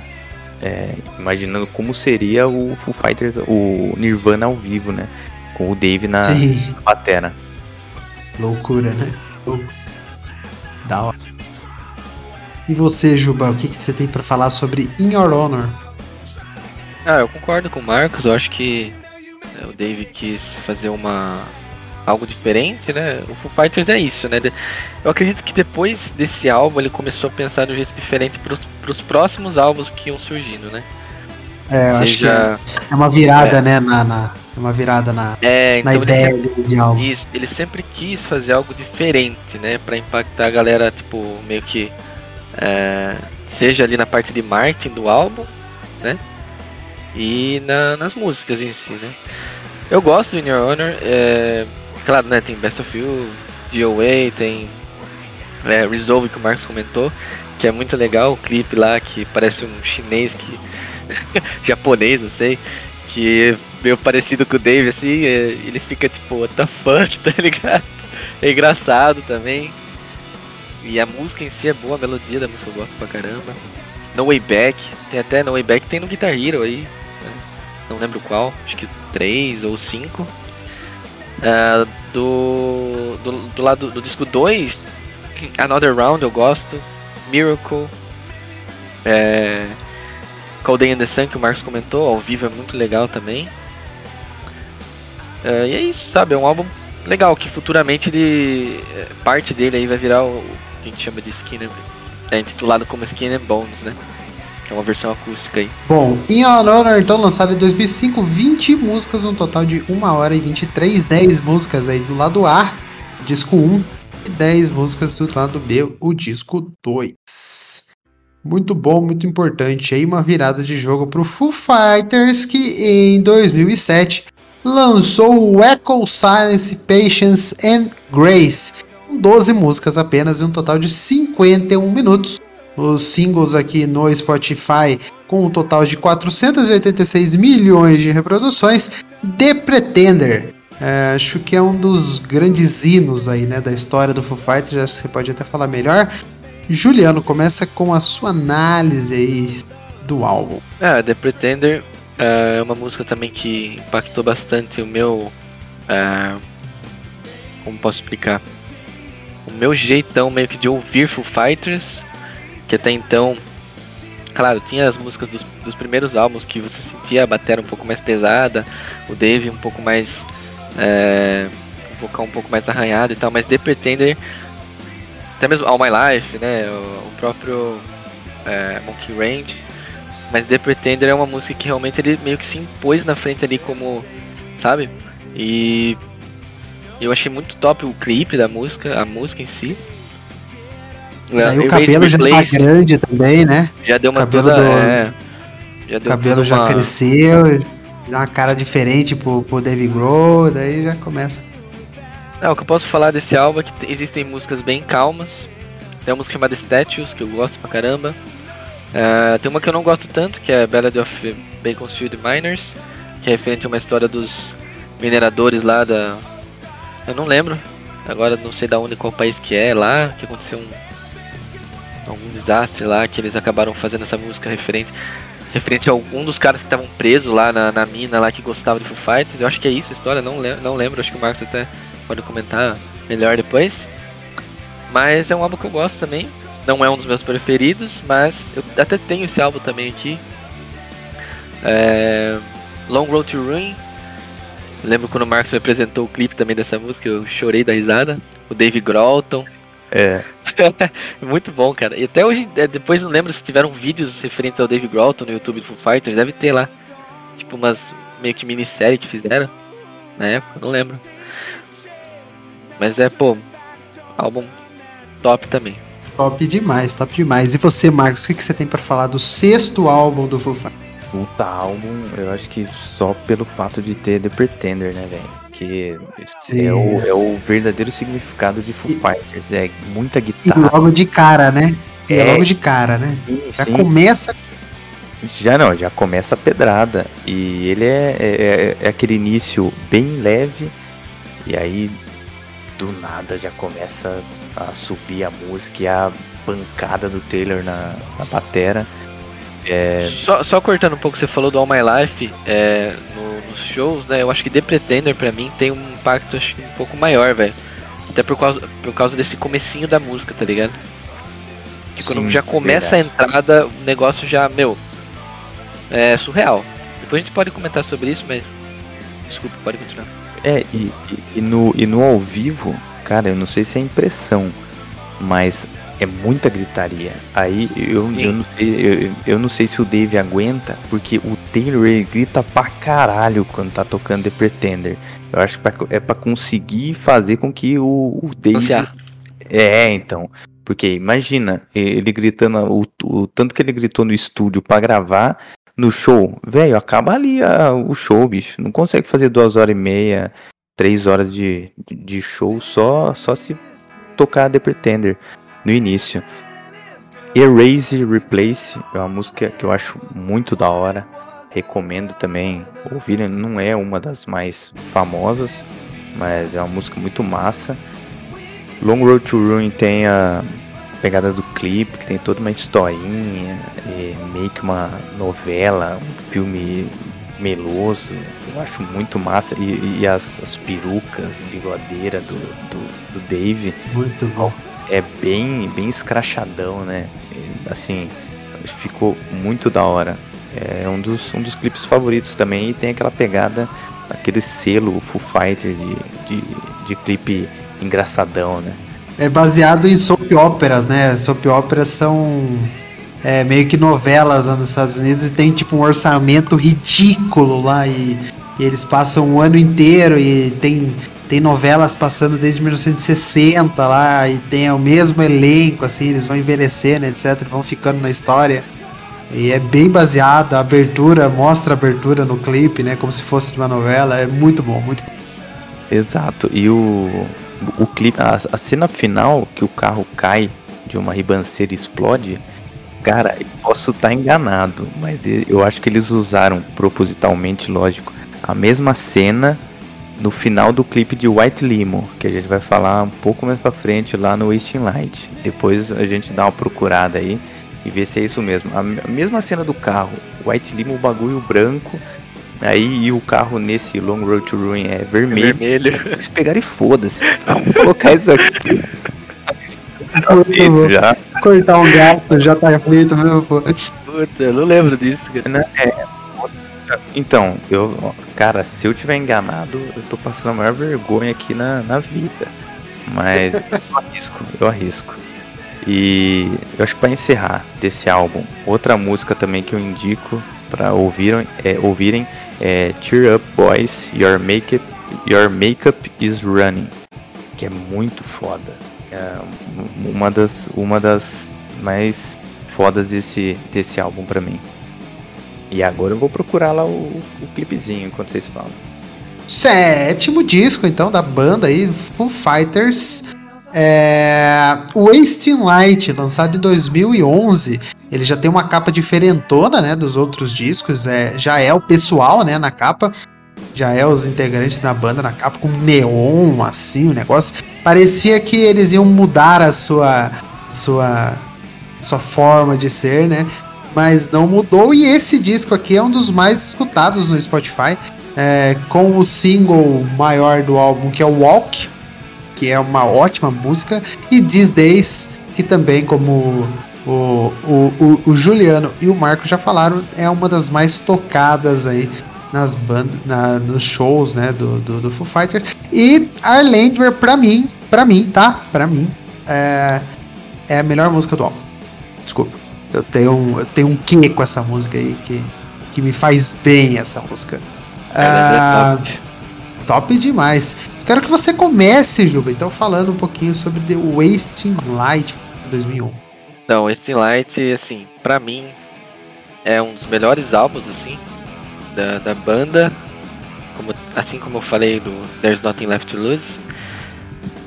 é, imaginando como seria o Foo Fighters, o Nirvana ao vivo, né? Com o Dave na Sim. batera. Loucura, né? Da hora. E você, Juba, o que, que você tem pra falar sobre In Your Honor? Ah, eu concordo com o Marcos, eu acho que é, o Dave quis fazer uma algo diferente, né? O Foo Fighters é isso, né? Eu acredito que depois desse álbum ele começou a pensar de um jeito diferente pros, pros próximos álbuns que iam surgindo, né? É, eu acho que Seja. é uma virada, né? Na, na- é uma virada na, É, na então ele ideia sempre, de álbum. isso, ele sempre quis fazer algo diferente, né? Pra impactar a galera, tipo, meio que. é, seja ali na parte de marketing do álbum, né? E na- nas músicas em si, né? Eu gosto do In Your Honor, é, claro, né? Tem Best of You, DOA, tem é, Resolve que o Marcos comentou, que é muito legal, o clipe lá que parece um chinês que. japonês, não sei, que é meio parecido com o Dave, assim, é, ele fica tipo, what the fuck, tá ligado? É engraçado também. E a música em si é boa, a melodia da música eu gosto pra caramba. No Way Back, tem até No Way Back, tem no Guitar Hero aí, né? não lembro qual, acho que 3 ou 5. Ah, do, do, do lado do disco 2, Another Round eu gosto, Miracle, é, Cold in the Sun que o Marcos comentou, ao vivo é muito legal também. É, e é isso, sabe? É um álbum legal que futuramente ele. é, Parte dele aí vai virar o, o que a gente chama de Skinner. É intitulado como Skinner Bones, né? É uma versão acústica aí. Bom, In Your Honor, então, lançado em 2005, 20 músicas, um total de 1 hora e 23, 10 músicas aí do lado A, disco 1, e 10 músicas do lado B, o disco 2. Muito bom, muito importante. Aí uma virada de jogo pro Foo Fighters, que em 2007 lançou o Echo Silence, Patience and Grace, com 12 músicas apenas e um total de 51 minutos. Os singles aqui no Spotify com um total de 486 milhões de reproduções. The Pretender. É, acho que é um dos grandes hinos aí, né, da história do Foo Fighters. Acho que você pode até falar melhor. Juliano, começa com a sua análise aí do álbum. Ah, The Pretender ah, é uma música também que impactou bastante o meu. ah, como posso explicar? O meu jeitão meio que de ouvir Foo Fighters. Que até então. Claro, tinha as músicas dos, dos primeiros álbuns que você sentia a bateria um pouco mais pesada, o Dave um pouco mais. É, o vocal um pouco mais arranhado e tal, mas The Pretender. Até mesmo All My Life, né? O, o próprio é, Monkey Range. Mas The Pretender é uma música que realmente ele meio que se impôs na frente ali como, sabe? E eu achei muito top o clipe da música, a música em si. Daí o cabelo já tá Replaced grande também, né? já deu uma cabelo toda, do- é, já O deu cabelo toda já uma- cresceu, dá uma cara diferente pro, pro Dave Grohl, daí já começa. Não, o que eu posso falar desse álbum é que existem músicas bem calmas. Tem uma música chamada Statues, que eu gosto pra caramba. Ah, tem uma que eu não gosto tanto, que é Ballad of Baconfield Miners, que é referente a uma história dos mineradores lá da. Eu não lembro. Agora não sei da onde, qual país que é lá, que aconteceu um. Algum desastre lá, que eles acabaram fazendo essa música referente. Referente a algum dos caras que estavam presos lá na, na mina lá que gostava de Foo Fighters. Eu acho que é isso a história, não, lem não lembro, acho que o Marcos até pode comentar melhor depois. Mas é um álbum que eu gosto também. Não é um dos meus preferidos, mas eu até tenho esse álbum também aqui. É... Long Road to Ruin. Lembro quando o Marcos me apresentou o clipe também dessa música, eu chorei da risada. O Dave Grohlton. É, Muito bom, cara. E até hoje, é, depois não lembro se tiveram vídeos referentes ao Dave Grohlton no YouTube do Foo Fighters. Deve ter lá. Tipo umas meio que minissérie que fizeram na época, não lembro. Mas é, pô, álbum top também. Top demais, top demais. E você, Marcos, o que, que você tem pra falar do sexto álbum do Foo Fighters? puta álbum, eu acho que só pelo fato de ter The Pretender, né, velho? Que Sim. é o, é o verdadeiro significado de Foo E- Fighters. É muita E guitarra. logo de cara, né? E É. logo de cara, né? sim, Já sim. começa Já não, já começa a pedrada. E ele é, é, é- é aquele início bem leve. E aí, do nada, já começa a subir a música e a pancada do Taylor na, na batera. É, Só, só cortando um pouco, você falou do All My Life é, no- nos shows, né? Eu acho que The Pretender pra mim tem um impacto acho um pouco maior, velho. Até por causa, por causa desse comecinho da música, tá ligado? Que quando Sim, já começa verdade. a entrada, o negócio já, meu, é surreal. Depois a gente pode comentar sobre isso, mas. Desculpa, pode continuar. É, e, e- e no, e no ao vivo, cara, eu não sei se é impressão, mas é muita gritaria. Aí eu, eu, não, sei, eu, eu não sei se o Dave aguenta, porque o Taylor ele grita pra caralho quando tá tocando The Pretender. Eu acho que pra- é pra conseguir fazer com que o, o Dave. Ansiar. É, então. Porque imagina, ele gritando, o, o tanto que ele gritou no estúdio pra gravar, no show, velho, acaba ali a- o show, bicho. Não consegue fazer duas horas e meia, três horas de, de, de show só, só se tocar The Pretender no início. Erase Replace é uma música que eu acho muito da hora. Recomendo também ouvirem. Não é uma das mais famosas, mas é uma música muito massa. Long Road to Ruin tem a pegada do clipe, que tem toda uma historinha, meio que uma novela, um filme meloso. Eu acho muito massa. E, e as, as perucas, bigodeira do, do, do Dave muito bom. É bem, bem escrachadão, né? Assim, ficou muito da hora. É um dos, um dos clipes favoritos também e tem aquela pegada, aquele selo Foo Fighters de, de, de clipe engraçadão, né? É baseado em soap operas, né? Soap operas são é, meio que novelas lá nos Estados Unidos e tem tipo um orçamento ridículo lá e, e eles passam o ano inteiro e tem, tem novelas passando desde 1960 lá e tem o mesmo elenco, assim, eles vão envelhecendo, etc, vão ficando na história. E é bem baseado, a abertura, mostra a abertura no clipe, né? Como se fosse uma novela, é muito bom, muito bom. Exato. E o, o clipe, a, a cena final que o carro cai de uma ribanceira e explode, cara, posso estar enganado, mas eu acho que eles usaram propositalmente, lógico, a mesma cena no final do clipe de White Limo, que a gente vai falar um pouco mais pra frente lá no Wasting Light. Depois a gente dá uma procurada aí e vê se é isso mesmo. A me- a mesma cena do carro, White Limo, o bagulho branco, aí e o carro nesse Long Road to Ruin é vermelho. Vermelho. Eles pegaram e foda-se. Vamos colocar isso aqui. Tá Muito feito já. Cortar um gasto já tá feito, meu pô. Puta, eu não lembro disso, cara. Então, eu, cara, se eu tiver enganado, eu tô passando a maior vergonha aqui na, na vida. Mas eu arrisco, eu arrisco. E eu acho que pra encerrar desse álbum, outra música também que eu indico pra ouvirem é, ouvirem é Cheer Up Boys, Your Makeup, Your Makeup is Running, que é muito foda. É uma das, uma das mais fodas desse, desse álbum pra mim. E agora eu vou procurar lá o, o clipezinho enquanto vocês falam. sétimo disco, então, da banda aí, Foo Fighters. É, Wasting Light, lançado em 2011. Ele já tem uma capa diferentona, né, dos outros discos. É, já é o pessoal, né, na capa. Já é os integrantes da banda na capa, com neon, assim, o negócio. Parecia que eles iam mudar a sua, sua, sua forma de ser, né? Mas não mudou. E esse disco aqui é um dos mais escutados no Spotify. É, com o single maior do álbum, que é o Walk, que é uma ótima música, e These Days, que também, como o, o, o, o Juliano e o Marco já falaram, é uma das mais tocadas aí nas bandas, na, nos shows, né, do, do, do Foo Fighters. E Arlander, pra mim, pra mim, tá? Pra mim, é, é a melhor música do álbum. Desculpa. Eu tenho, um- eu tenho um quê com essa música aí que, que me faz bem essa música. Ah, top demais. Quero que você comece, Juba, então falando um pouquinho sobre The Wasting Light 2001. Não, esse Light, assim, pra mim, é um dos melhores álbuns, assim, da, da banda. Como, assim como eu falei do There's Nothing Left to Lose.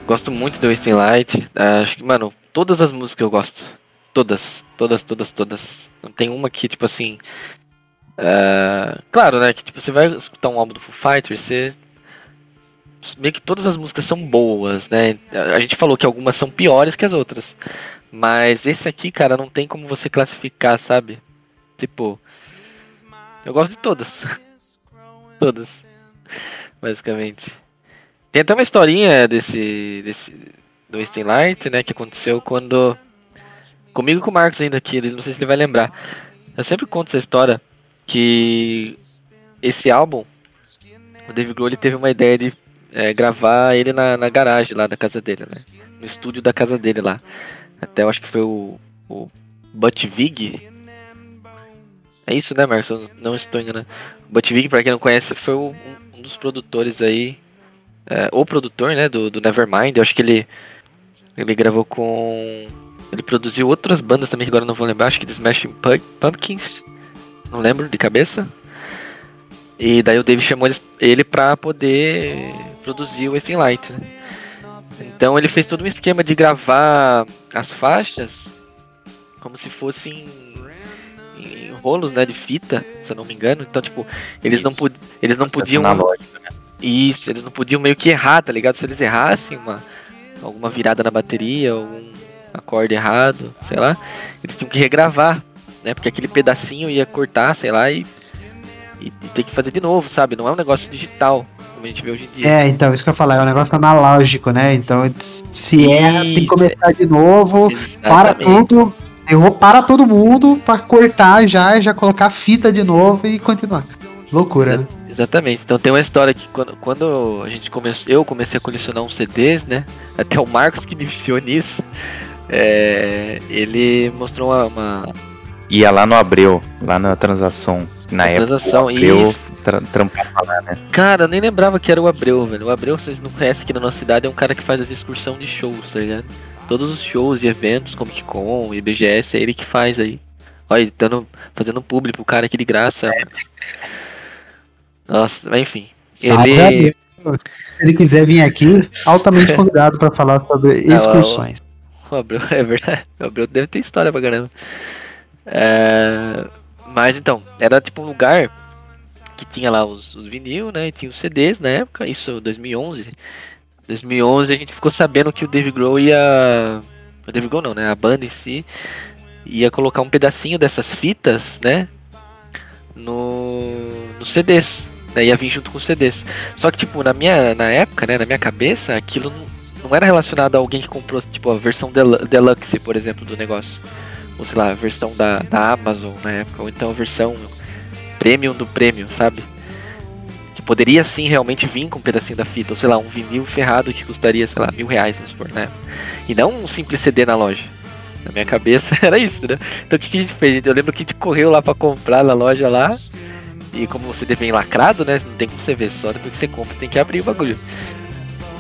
Gosto muito do Wasting Light. Ah, acho que, mano, todas as músicas eu gosto. Todas, todas, todas, todas. Não tem uma que, tipo assim. ah, claro, né? Que tipo, você vai escutar um álbum do Foo Fighters, você. Meio que todas as músicas são boas, né? A gente falou que algumas são piores que as outras. Mas esse aqui, cara, não tem como você classificar, sabe? Tipo. Eu gosto de todas. todas. Basicamente. Tem até uma historinha desse. desse do Wasting Light, né? Que aconteceu quando. Comigo com o Marcos ainda aqui, não sei se ele vai lembrar. Eu sempre conto essa história que esse álbum, o Dave Grohl ele teve uma ideia de é, gravar ele na, na garagem lá da casa dele, né? No estúdio da casa dele lá. Até eu acho que foi o, o Butch Vig. É isso, né, Marcos? Eu não estou enganando. O Butch Vig, pra quem não conhece, foi o- um, um dos produtores aí. É, o produtor, né, do, do Nevermind. Eu acho que ele, ele gravou com. Ele produziu outras bandas também agora não vou lembrar. Acho que The Smashing Pu- Pumpkins. Não lembro de cabeça. E daí o Dave chamou ele pra poder produzir o Wasting Light, né? Então ele fez todo um esquema de gravar as faixas como se fossem em, em rolos, né, de fita, se eu não me engano. Então, tipo, eles não, eles não podiam né? isso, eles não podiam meio que errar, tá ligado? Se eles errassem uma, alguma virada na bateria, algum acorde errado, sei lá, eles tinham que regravar, né? Porque aquele pedacinho ia cortar, sei lá, e, e, e ter que fazer de novo, sabe? Não é um negócio digital, como a gente vê hoje em dia. É, então, isso que eu ia falar, é um negócio analógico, né? Então, se erra, tem que começar de novo, para Exatamente. tudo, errou, para todo mundo pra cortar já, já colocar a fita de novo e continuar. Loucura, né? Exatamente. Então tem uma história que quando, quando a gente começou, eu comecei a colecionar uns CDs, né? Até o Marcos que me viciou nisso. É, ele mostrou uma, uma, Ia lá no Abreu, lá na transação. Na época, Transação, o Abreu isso. tra trampava lá, né? Cara, eu nem lembrava que era o Abreu, velho. O Abreu, vocês não conhecem aqui na nossa cidade, é um cara que faz as excursão de shows, tá ligado? Todos os shows e eventos, Comic Con e BGS, é ele que faz aí. Olha, ele dando, fazendo público pro cara aqui de graça. mano. Nossa, mas enfim. Sabe, Ele. Se ele quiser vir aqui, altamente convidado pra falar sobre excursões. O Abreu, é verdade. O Abreu deve ter história pra caramba. É, Mas então, era tipo um lugar que tinha lá os, os vinil, né? E tinha os CDs na época, isso 2011. 2011 a gente ficou sabendo que o Dave Grohl ia. O Dave Grohl não, né? A banda em si ia colocar um pedacinho dessas fitas, né? No, nos CDs. Né, ia vir junto com os CDs. Só que, tipo, na minha na época, né? Na minha cabeça, aquilo não, era relacionado a alguém que comprou, tipo, a versão delu- deluxe, por exemplo, do negócio. Ou sei lá, a versão da, da Amazon na época. Ou então a versão premium do premium, sabe? Que poderia sim realmente vir com um pedacinho da fita. Ou sei lá, um vinil ferrado que custaria, sei lá, mil reais, vamos supor, né? E não um simples CD na loja. Na minha cabeça era isso, né? Então o que, que a gente fez? Eu lembro que a gente correu lá pra comprar na loja lá. E como o CD vem lacrado, né? Não tem como você ver só depois que você compra, você tem que abrir o bagulho.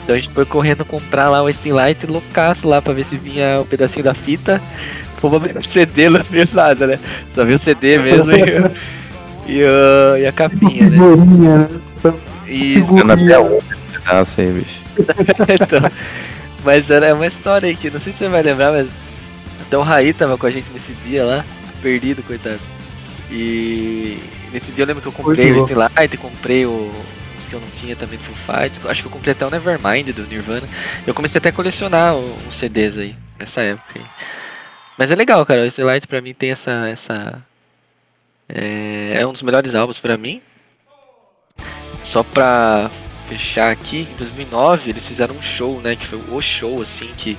Então a gente foi correndo comprar lá o Steam Light loucaço lá pra ver se vinha um pedacinho da fita. Fomos abrir o CD, não viu nada, né? Só viu o CD mesmo e, e, e a capinha, né? Figurinha, né? E Ficando até pedaço aí, bicho. então, mas era é uma história aí que não sei se você vai lembrar, mas até o Raí tava com a gente nesse dia lá, perdido, coitado. E nesse dia eu lembro que eu comprei o Steelite, comprei o os que eu não tinha também pro Fights. Acho que eu comprei até o Nevermind do Nirvana. Eu comecei até a colecionar uns CDs aí, nessa época aí. Mas é legal, cara. O Steelite pra mim tem essa. essa é, é um dos melhores álbuns pra mim. Só pra fechar aqui, em 2009 eles fizeram um show, né? Que foi o show, assim, que,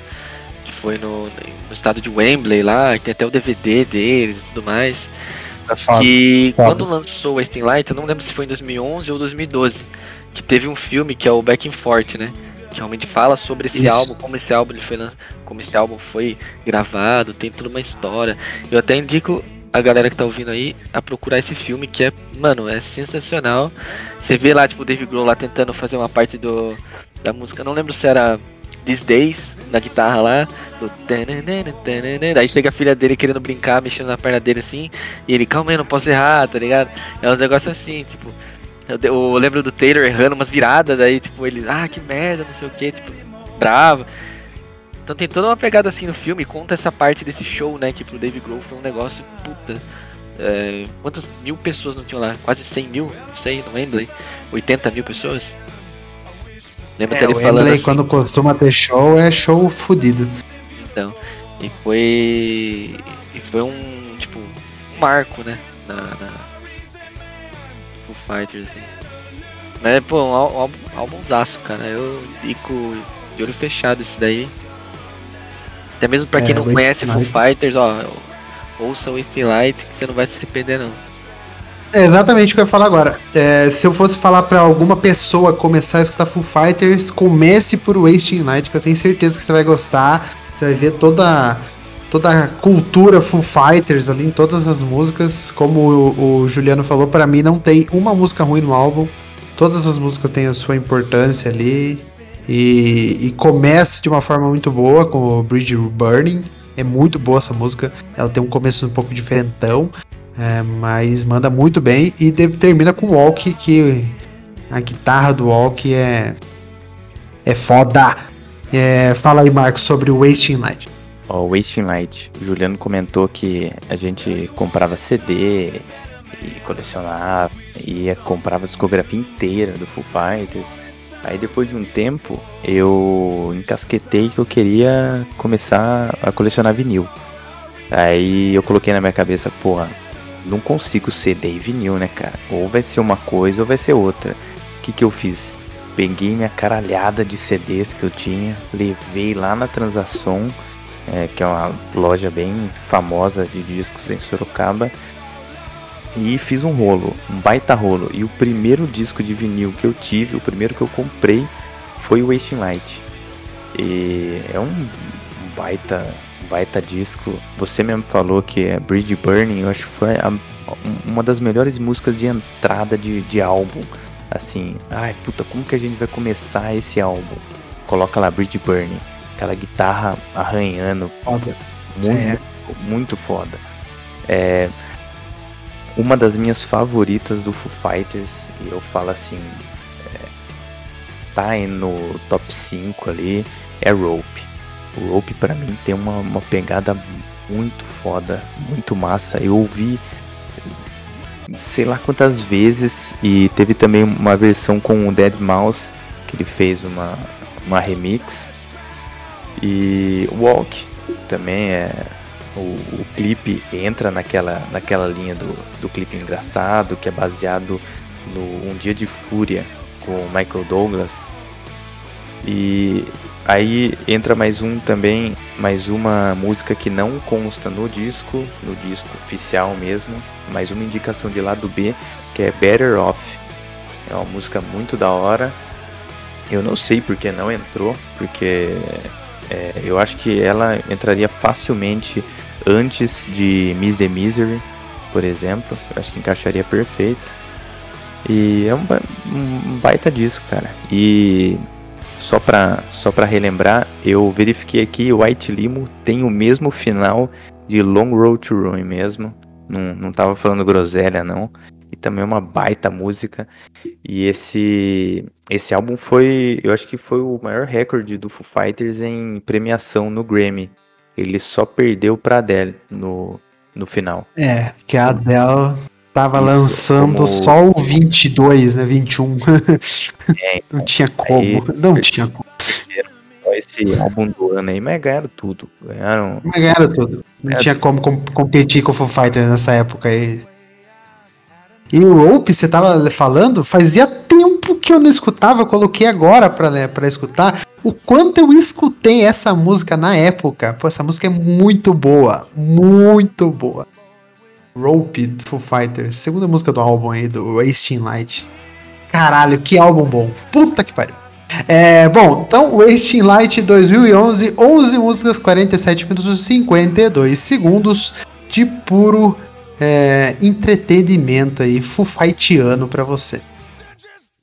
que foi no, no estado de Wembley lá, tem até o DVD deles e tudo mais. Foda. Que foda. quando lançou Wasting Light, eu não lembro se foi em 2011 ou 2012, que teve um filme que é o Back and Forth, né? Que realmente fala sobre esse Isso. álbum, como esse álbum ele foi como esse álbum foi gravado, tem toda uma história. Eu até indico a galera que tá ouvindo aí a procurar esse filme que é, mano, é sensacional. Você vê lá, tipo, o Dave Grohl lá tentando fazer uma parte do da música, não lembro se era These Days, na guitarra lá, aí chega a filha dele querendo brincar, mexendo na perna dele assim, e ele, calma aí, não posso errar, tá ligado? É uns negócios assim, tipo, eu, eu lembro do Taylor errando umas viradas, daí, tipo, ele, ah, que merda, não sei o que, tipo, bravo. Então tem toda uma pegada assim no filme, conta essa parte desse show, né, que pro Dave Grohl foi um negócio, puta, é, quantas mil pessoas não tinham lá? Quase 100 mil, não sei, no Wembley, 80 mil pessoas? Lembra É, ele falando Wembley, assim, quando costuma ter show, é show fudido. então, e foi, e foi um, tipo, um marco, né, na, na Foo Fighters, assim. Mas, pô, um ál- álbum, álbumzaço, cara, eu indico de olho fechado esse daí. Até mesmo pra É, quem não Wasting conhece Foo. Fighters, ó, ouça o Wasting Light que você não vai se arrepender, não. É exatamente o que eu ia falar agora. É, se eu fosse falar pra alguma pessoa começar a escutar Full Fighters, comece por Wasting Light, que eu tenho certeza que você vai gostar. Você vai ver toda, toda a cultura Full Fighters ali em todas as músicas. Como o, o Juliano falou, pra mim não tem uma música ruim no álbum. Todas as músicas têm a sua importância ali. E, e começa de uma forma muito boa com o Bridge Burning. É muito boa essa música. Ela tem um começo um pouco diferentão. É, mas manda muito bem e de- termina com o Walk, que a guitarra do Walk é é foda. É, fala aí, Marcos, sobre o Wasting Light. Ó, Wasting Light. O Juliano comentou que a gente comprava CD e colecionava e comprava a discografia inteira do Foo Fighters. Aí depois de um tempo eu encasquetei que eu queria começar a colecionar vinil. Aí eu coloquei na minha cabeça, porra, não consigo CD e vinil, né, cara? Ou vai ser uma coisa ou vai ser outra. O que, que eu fiz? Peguei minha caralhada de CDs que eu tinha, levei lá na Transação, é, que é uma loja bem famosa de discos em Sorocaba, e fiz um rolo, um baita rolo. E o primeiro disco de vinil que eu tive, o primeiro que eu comprei, foi o Wasting Light. E é um baita, baita disco. Você mesmo falou que é Bridge Burning, eu acho que foi a- uma das melhores músicas de entrada de, de álbum. Assim, ai puta, como que a gente vai começar esse álbum? Coloca lá Bridge Burning, aquela guitarra arranhando, Foda. muito, É. muito foda. É uma das minhas favoritas do Foo Fighters, e eu falo assim, é, tá aí no top 5 ali, é Rope. O Rope pra mim tem uma, uma pegada muito foda, muito massa. Eu ouvi sei lá quantas vezes e teve também uma versão com o Dead Mouse que ele fez uma, uma remix e Walk também é o, o clipe entra naquela, naquela linha do, do clipe engraçado que é baseado no Um Dia de Fúria com Michael Douglas e aí entra mais um também mais uma música que não consta no disco no disco oficial mesmo mais uma indicação de lado B que é Better Off é uma música muito da hora eu não sei porque não entrou porque é, eu acho que ela entraria facilmente antes de Miss the Misery, por exemplo. Eu acho que encaixaria perfeito. E é um, um baita disco, cara. E só pra, só pra relembrar, eu verifiquei aqui, White Limo tem o mesmo final de Long Road to Ruin mesmo. Não, não tava falando groselha, não. e também uma baita música. E esse esse álbum foi, eu acho que foi o maior recorde do Foo Fighters em premiação no Grammy. Ele só perdeu pra Adele no, no final. É, porque a Adele tava Isso, lançando como- só o 22, né? 21. É, Não tinha como. Aí- não tinha como. esse álbum do ano aí, mas ganharam tudo. Ganharam. Mas ganharam tudo. Não É. tinha como com- competir com o Foo Fighters nessa época aí. E o Rope, você tava falando, fazia tempo que eu não escutava, coloquei agora pra, né, pra escutar. O quanto eu escutei essa música na época. Pô, essa música é muito boa. Muito boa. Rope do Foo Fighters. Segunda música do álbum aí, do Wasting Light. Caralho, que álbum bom. Puta que pariu. É, bom, então Wasting Light 2011, 11 músicas, 47 minutos e 52 segundos de puro é, entretenimento aí, fufaitiano pra você.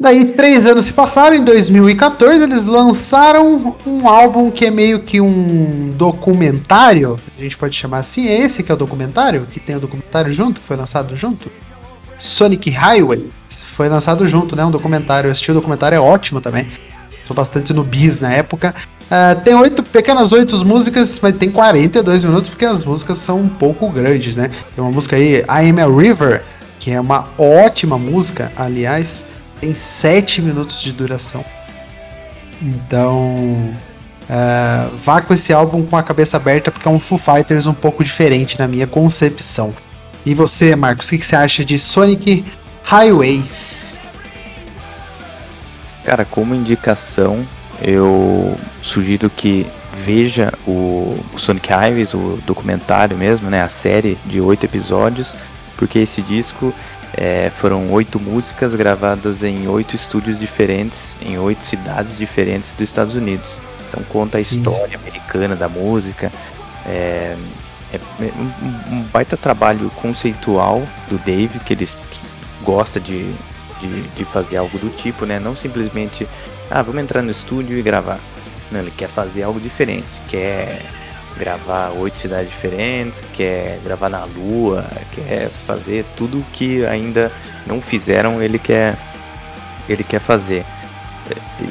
Daí, três anos se passaram, em 2014 eles lançaram um álbum que é meio que um documentário, a gente pode chamar assim, é esse que é o documentário? Que tem o documentário junto, que foi lançado junto? Sonic Highway, foi lançado junto, né? Um documentário, eu assisti o documentário, é ótimo também. Sou bastante no bis na época. Ah, tem oito, pequenas oito músicas, mas tem 42 minutos porque as músicas são um pouco grandes, né? Tem uma música aí, I Am a River, que é uma ótima música, aliás, tem 7 minutos de duração. Então, ah, vá com esse álbum com a cabeça aberta porque é um Foo Fighters um pouco diferente na minha concepção. E você, Marcos, o que, que você acha de Sonic Highways? Cara, como indicação, eu sugiro que veja o Sonic Highways, o documentário mesmo, né? A série de oito episódios, porque esse disco é, foram oito músicas gravadas em oito estúdios diferentes, em oito cidades diferentes dos Estados Unidos. Então conta a Sim, história americana da música. É, é um, um baita trabalho conceitual do Dave, que ele gosta de, de, de fazer algo do tipo, né? Não simplesmente, ah, vamos entrar no estúdio e gravar. Não, ele quer fazer algo diferente, quer gravar oito cidades diferentes, quer gravar na lua, quer fazer tudo que ainda não fizeram, ele quer ele quer fazer.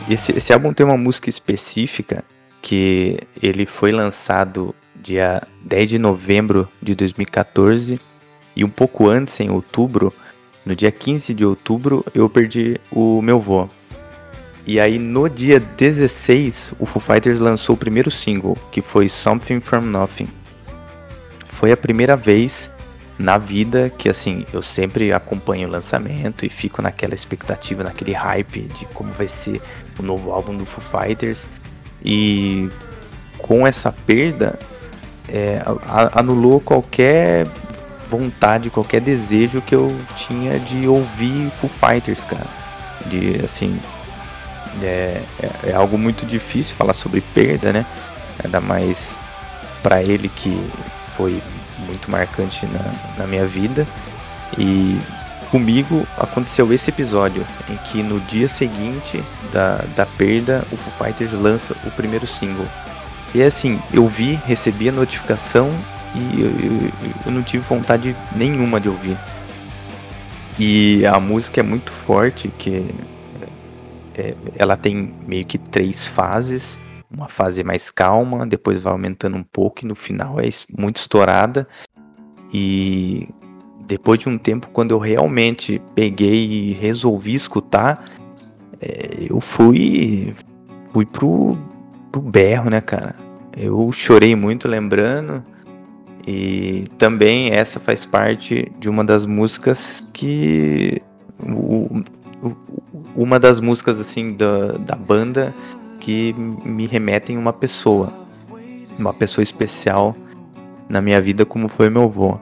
Esse, esse álbum tem uma música específica que ele foi lançado dia 10 de novembro de 2014 e um pouco antes, em outubro, no dia 15 de outubro, eu perdi o meu vô. E aí no dia 16, o Foo Fighters lançou o primeiro single, que foi Something From Nothing. Foi a primeira vez na vida que assim, eu sempre acompanho o lançamento e fico naquela expectativa, naquele hype de como vai ser o novo álbum do Foo Fighters. E com essa perda, é, anulou qualquer vontade, qualquer desejo que eu tinha de ouvir Foo Fighters, cara. De assim, é, é, é algo muito difícil falar sobre perda, né? Ainda mais para ele que foi muito marcante na, na minha vida. E comigo aconteceu esse episódio, em que no dia seguinte da, da perda, o Foo Fighters lança o primeiro single. E assim, eu vi, recebi a notificação e eu, eu- eu não tive vontade nenhuma de ouvir. E a música é muito forte, que é, ela tem meio que três fases. Uma fase mais calma, depois vai aumentando um pouco e no final é muito estourada. E depois de um tempo, quando eu realmente peguei e resolvi escutar, é, eu fui, fui pro, pro berro, né, cara? Eu chorei muito lembrando. E também essa faz parte de uma das músicas que. o- o- uma das músicas assim da, da banda que me remetem a uma pessoa. Uma pessoa especial na minha vida, como foi meu avô.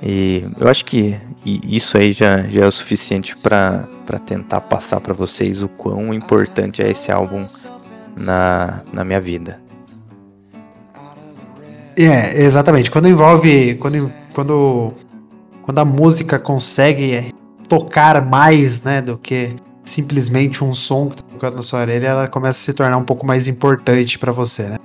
E eu acho que isso aí já, já é o suficiente para tentar passar para vocês o quão importante é esse álbum na, na minha vida. É, exatamente. Quando envolve. Quando, quando, quando a música consegue tocar mais, né, do que simplesmente um som que tá tocando na sua orelha, ela começa a se tornar um pouco mais importante pra você, né?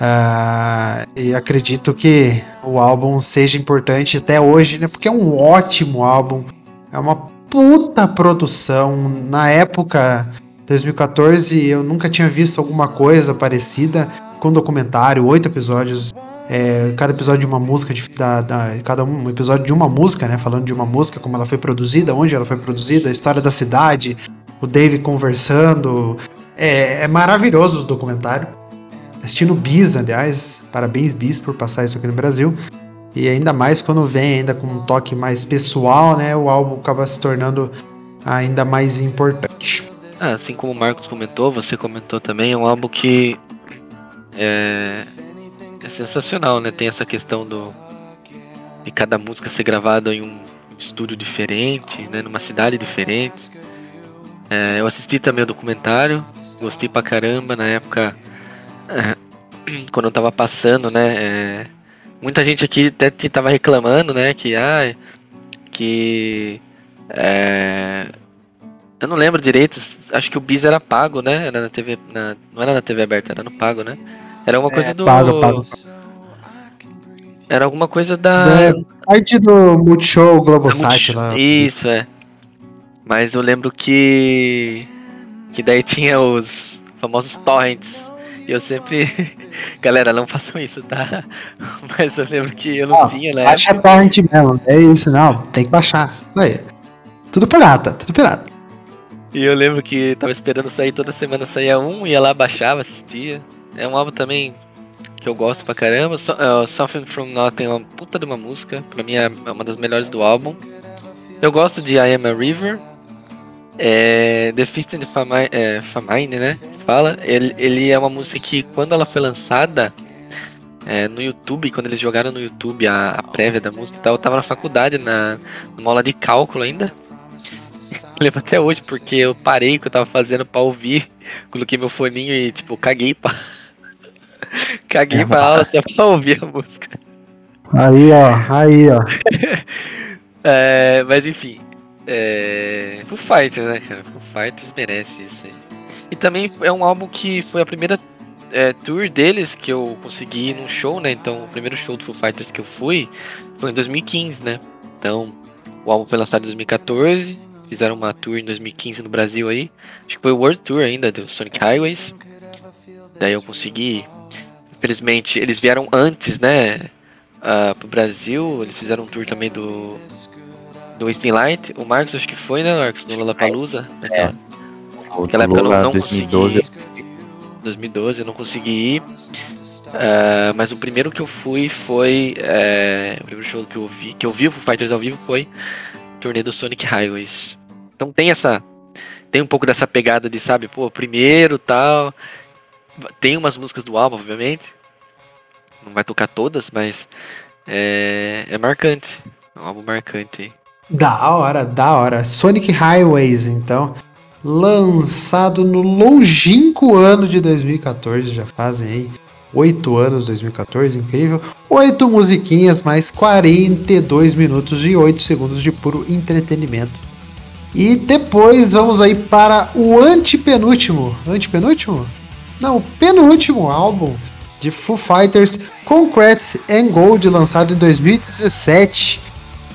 Ah, e acredito que o álbum seja importante até hoje, né? Porque é um ótimo álbum. É uma puta produção. Na época, 2014, eu nunca tinha visto alguma coisa parecida com documentário, oito episódios. É, cada episódio de uma música, de- da, da- cada um episódio de uma música, né? Falando de uma música, como ela foi produzida, onde ela foi produzida, a história da cidade, o Dave conversando. É, é maravilhoso o documentário. Assistindo Bis, aliás. Parabéns, Bis, por passar isso aqui no Brasil. E ainda mais quando vem ainda com um toque mais pessoal, né? O álbum acaba se tornando ainda mais importante. Ah, assim como o Marcos comentou, você comentou também, é um álbum que é, é sensacional, né? Tem essa questão do de cada música ser gravada em um estúdio diferente, né? Numa cidade diferente. É, eu assisti também o documentário, gostei pra caramba na época é, quando eu tava passando, né? é, muita gente aqui até tava reclamando, né? Que ah, que é, eu não lembro direito, acho que o Bis era pago, né? Era na TV, na- não era na TV aberta, era no pago, né? Era alguma coisa do. pago, pago. Era alguma coisa da. É parte do Multishow da Globosat lá. Isso, é. Mas eu lembro que. Que daí tinha os famosos torrents. E eu sempre. Galera, não façam isso, tá? Mas eu lembro que eu não Ah, tinha, né? Baixa torrent mesmo. É isso, não. Tem que baixar. Aí. Tudo pirata, tudo pirata. E eu lembro que tava esperando sair toda semana saía um, ia lá, baixava, assistia. É um álbum também que eu gosto pra caramba. So, uh, Something From Nothing é uma puta de uma música. Pra mim é uma das melhores do álbum. Eu gosto de I Am a River. É, the Fist and the Famine, é, Famine, né? Fala. Ele, ele é uma música que quando ela foi lançada é, no YouTube, quando eles jogaram no YouTube a, a prévia da música e tal, eu tava na faculdade, na, numa aula de cálculo ainda. Lembro até hoje, porque eu parei o que eu tava fazendo pra ouvir. Coloquei meu foninho e, tipo, caguei pra. Caguei pra aula só pra ouvir a música. Aí, ó. Aí, ó. É, mas enfim. É. Foo Fighters, né, cara? Foo Fighters merece isso aí. E também é um álbum que foi a primeira é, tour deles que eu consegui ir num show, né? Então, o primeiro show do Foo Fighters que eu fui foi em 2015, né? Então, o álbum foi lançado em 2014. Fizeram uma tour em 2015 no Brasil aí. Acho que foi o World Tour ainda do Sonic Highways. Daí eu consegui. Infelizmente, eles vieram antes, né? ah, pro Brasil. Eles fizeram um tour também do. Do Wasting Light. O Marcos acho que foi, né, Marcos? No Lollapalooza. Naquela, naquela época eu não, Lula não 2012, consegui. 2012 eu não consegui ir. Ah, mas o primeiro que eu fui foi. é, o primeiro show que eu vi, que eu vi o Foo Fighters ao vivo foi o turnê do Sonic Highways. Então tem essa. Tem um pouco dessa pegada de, sabe, pô, primeiro tal. Tem umas músicas do álbum, obviamente. Não vai tocar todas, mas é, é marcante. É um álbum marcante aí. Da hora, da hora. Sonic Highways, então. Lançado no longínquo ano de 2014, já fazem aí oito anos, 2014, incrível. Oito musiquinhas, mais 42 minutos e 8 segundos de puro entretenimento. E depois vamos aí para o antepenúltimo. Antepenúltimo? Não, penúltimo álbum de Foo Fighters, Concrete and Gold, lançado em 2017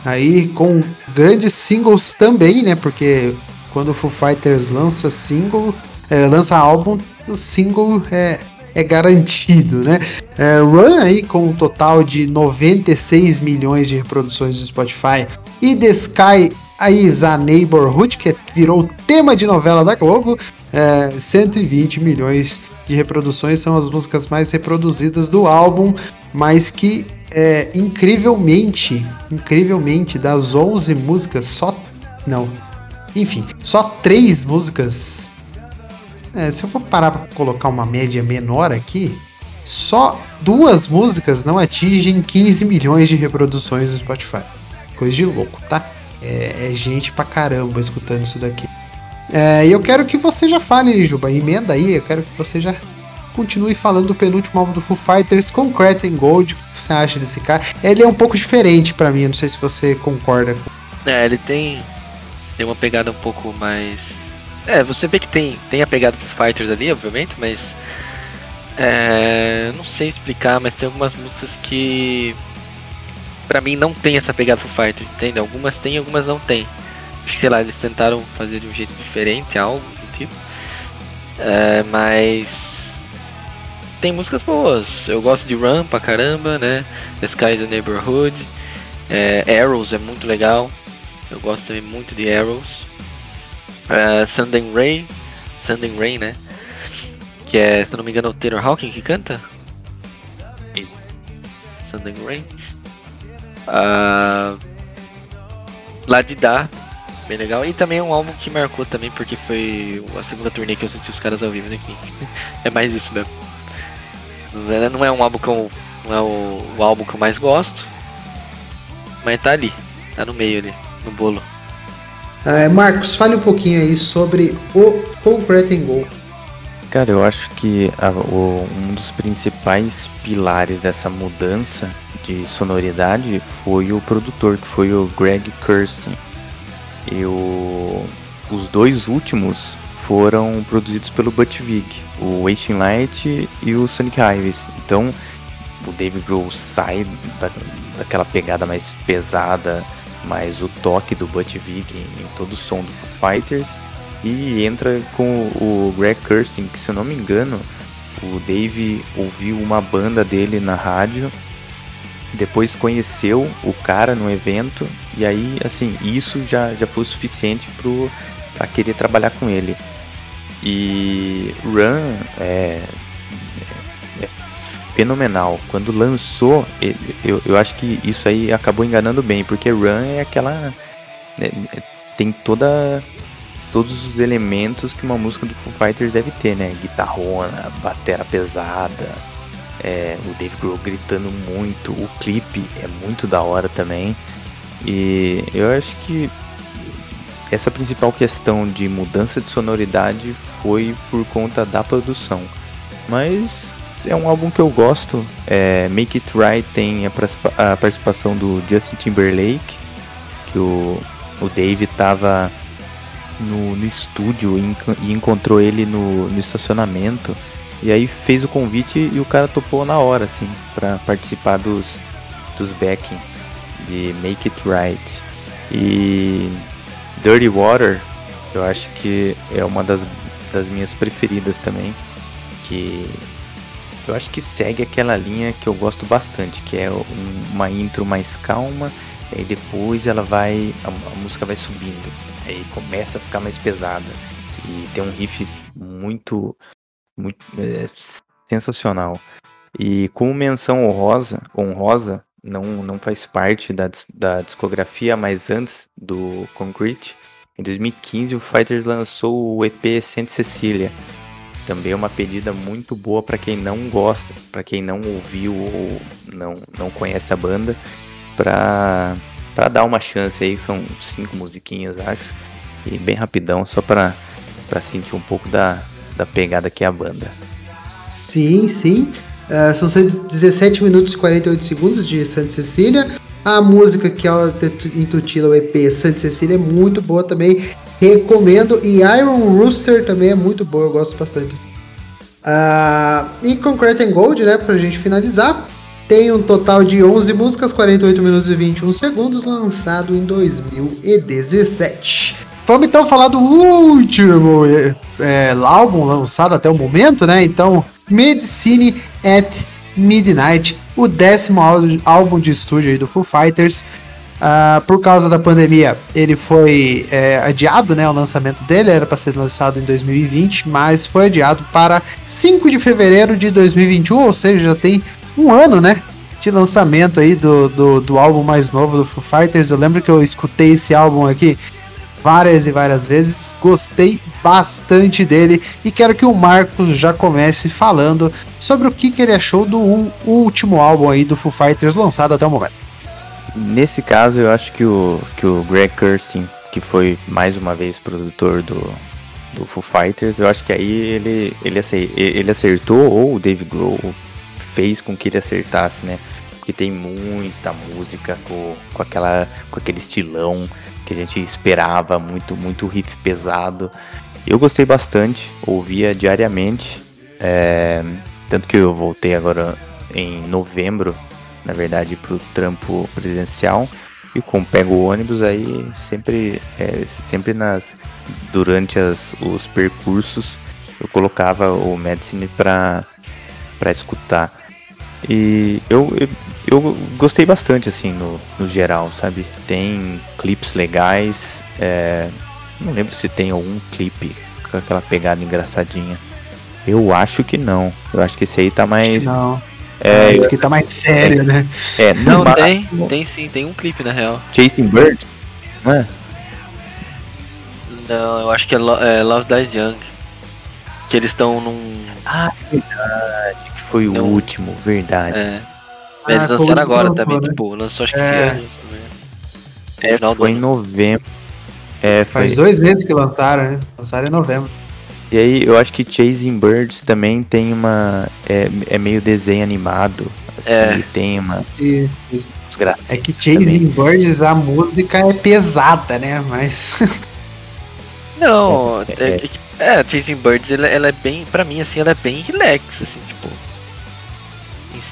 aí com grandes singles também, né? Porque quando o Foo Fighters lança single, é, lança álbum, o single é, é garantido, né? É, Run aí com um total de 96 milhões de reproduções no Spotify e The Sky is a Neighborhood, que virou tema de novela da Globo, é, 120 milhões de reproduções são as músicas mais reproduzidas do álbum, mas que é, incrivelmente, incrivelmente, das 11 músicas, só. Não. Enfim, só três músicas. É, se eu for parar pra colocar uma média menor aqui, só duas músicas não atingem 15 milhões de reproduções no Spotify. Coisa de louco, tá? É, é gente pra caramba escutando isso daqui. É, e eu quero que você já fale, Juba, emenda aí, eu quero que você já continue falando do penúltimo álbum do Foo Fighters, Concrete and Gold. O que você acha desse cara? Ele é um pouco diferente pra mim, não sei se você concorda. É, ele tem, tem uma pegada um pouco mais. É, você vê que tem, tem a pegada do Foo Fighters ali, obviamente, mas. É, não sei explicar, mas tem algumas músicas que. Pra mim não tem essa pegada Foo Fighters, entende? Algumas tem, algumas não tem. Acho que, sei lá, eles tentaram fazer de um jeito diferente, algo do tipo. É, mas tem músicas boas. Eu gosto de Run pra caramba, né? The Sky's the Neighborhood. É, Arrows é muito legal. Eu gosto também muito de Arrows. É, Sunday Rain. Sunday Rain, né? Que é, se eu não me engano, o Taylor Hawking que canta. Sunday Rain. Uh, Ladidá, bem legal. E também é um álbum que marcou também, porque foi a segunda turnê que eu assisti os caras ao vivo, enfim. É mais isso mesmo. Não é um álbum que eu, não é o, o álbum que eu mais gosto, mas tá ali, tá no meio ali, no bolo. Uh, Marcos, fale um pouquinho aí sobre o Concrete and Go. Cara, eu acho que a, o, um dos principais pilares dessa mudança de sonoridade foi o produtor, que foi o Greg Kirsten. E o, os dois últimos foram produzidos pelo Butch Vig, o Wasting Light e o Sonic Highways. Então, o David Grohl sai da, daquela pegada mais pesada, mais o toque do Butch Vig em, em todo o som do Foo Fighters e entra com o Greg Kirsten, que se eu não me engano, o Dave ouviu uma banda dele na rádio depois conheceu o cara no evento e aí assim isso já, já foi o suficiente pro, pra querer trabalhar com ele. E Run é, é fenomenal. Quando lançou eu, eu acho que isso aí acabou enganando bem porque Run é aquela é, tem toda todos os elementos que uma música do Foo Fighters deve ter né? Guitarrona batera pesada é, o Dave Grohl gritando muito, o clipe é muito da hora também. E eu acho que essa principal questão de mudança de sonoridade foi por conta da produção. Mas é um álbum que eu gosto. É, Make It Right tem a, participação do Justin Timberlake, que o, o Dave estava no, no estúdio e, encontrou ele no, no estacionamento. E aí fez o convite e o cara topou na hora, assim, para participar dos, dos backing de Make It Right. E Dirty Water, eu acho que é uma das, das minhas preferidas também. Que eu acho que segue aquela linha que eu gosto bastante, que é uma intro mais calma, e depois ela vai. A, a música vai subindo. Aí começa a ficar mais pesada. E tem um riff muito muito, é, sensacional. E como menção honrosa, honrosa não, não faz parte da, da discografia, mas antes do Concrete, em 2015 o Fighters lançou o EP Saint Cecília. Também é uma pedida muito boa para quem não gosta, para quem não ouviu ou não, não conhece a banda, para para dar uma chance aí, são cinco musiquinhas, acho, e bem rapidão, só para sentir um pouco da, da pegada que é a banda. Sim, sim. Uh, são 17 minutos e 48 segundos de Santa Cecília. A música que intitula o EP Santa Cecília é muito boa também. Recomendo. E Iron Rooster também é muito boa, eu gosto bastante. Uh, e Concrete and Gold, né, pra gente finalizar, tem um total de 11 músicas, 48 minutos e 21 segundos, lançado em 2017. Vamos então falar do último é, é, álbum lançado até o momento, né? Então, Medicine at Midnight, o décimo álbum de estúdio do Foo Fighters. Uh, por causa da pandemia, ele foi é, adiado, né? O lançamento dele era para ser lançado em 2020, mas foi adiado para 5 de fevereiro de 2021, ou seja, já tem um ano, né? De lançamento aí do, do, do álbum mais novo do Foo Fighters. Eu lembro que eu escutei esse álbum aqui várias e várias vezes. Gostei bastante dele e quero que o Marcos já comece falando sobre o que, que ele achou do último álbum aí do Foo Fighters lançado até o momento. Nesse caso, eu acho que o, que o Greg Kirsten, que foi mais uma vez produtor do, do Foo Fighters, eu acho que aí ele, ele, ele acertou ou o Dave Grohl fez com que ele acertasse, né? Porque tem muita música com, com, aquela, com aquele estilão que a gente esperava, muito, muito riff pesado. Eu gostei bastante, ouvia diariamente, é, tanto que eu voltei agora em novembro, na verdade, para o trampo presencial. E como pego o ônibus aí sempre, é, sempre nas durante as, os percursos eu colocava o Medicine pra escutar. E eu, eu, eu gostei bastante assim no, no geral, sabe? Tem clipes legais. é, não lembro se tem algum clipe com aquela pegada engraçadinha. Eu acho que não. Eu acho que esse aí tá mais. Não. É, Isso aqui tá mais sério, né? é, Não, mas- tem, tem sim, tem um clipe na real. Chasing Bird? Não é? Não, eu acho que é, Lo- é Love Dies Young. Que eles estão num. Ah, verdade. Que foi o Não. último, verdade. É. Ah, eles o lançaram agora também, né? tipo, lançou acho que É. esse ano. No É, final foi em novembro. É, Faz foi. dois meses que lançaram, né? Lançaram em novembro. E aí eu acho que Chasing Birds também tem uma. É, é meio desenho animado. Assim, É. tem uma. E, é que Chasing Birds, a música é pesada, né? Mas. Não, É, é, é, é, Chasing Birds, ela, ela é bem, pra mim, assim, ela é bem relax, assim, tipo.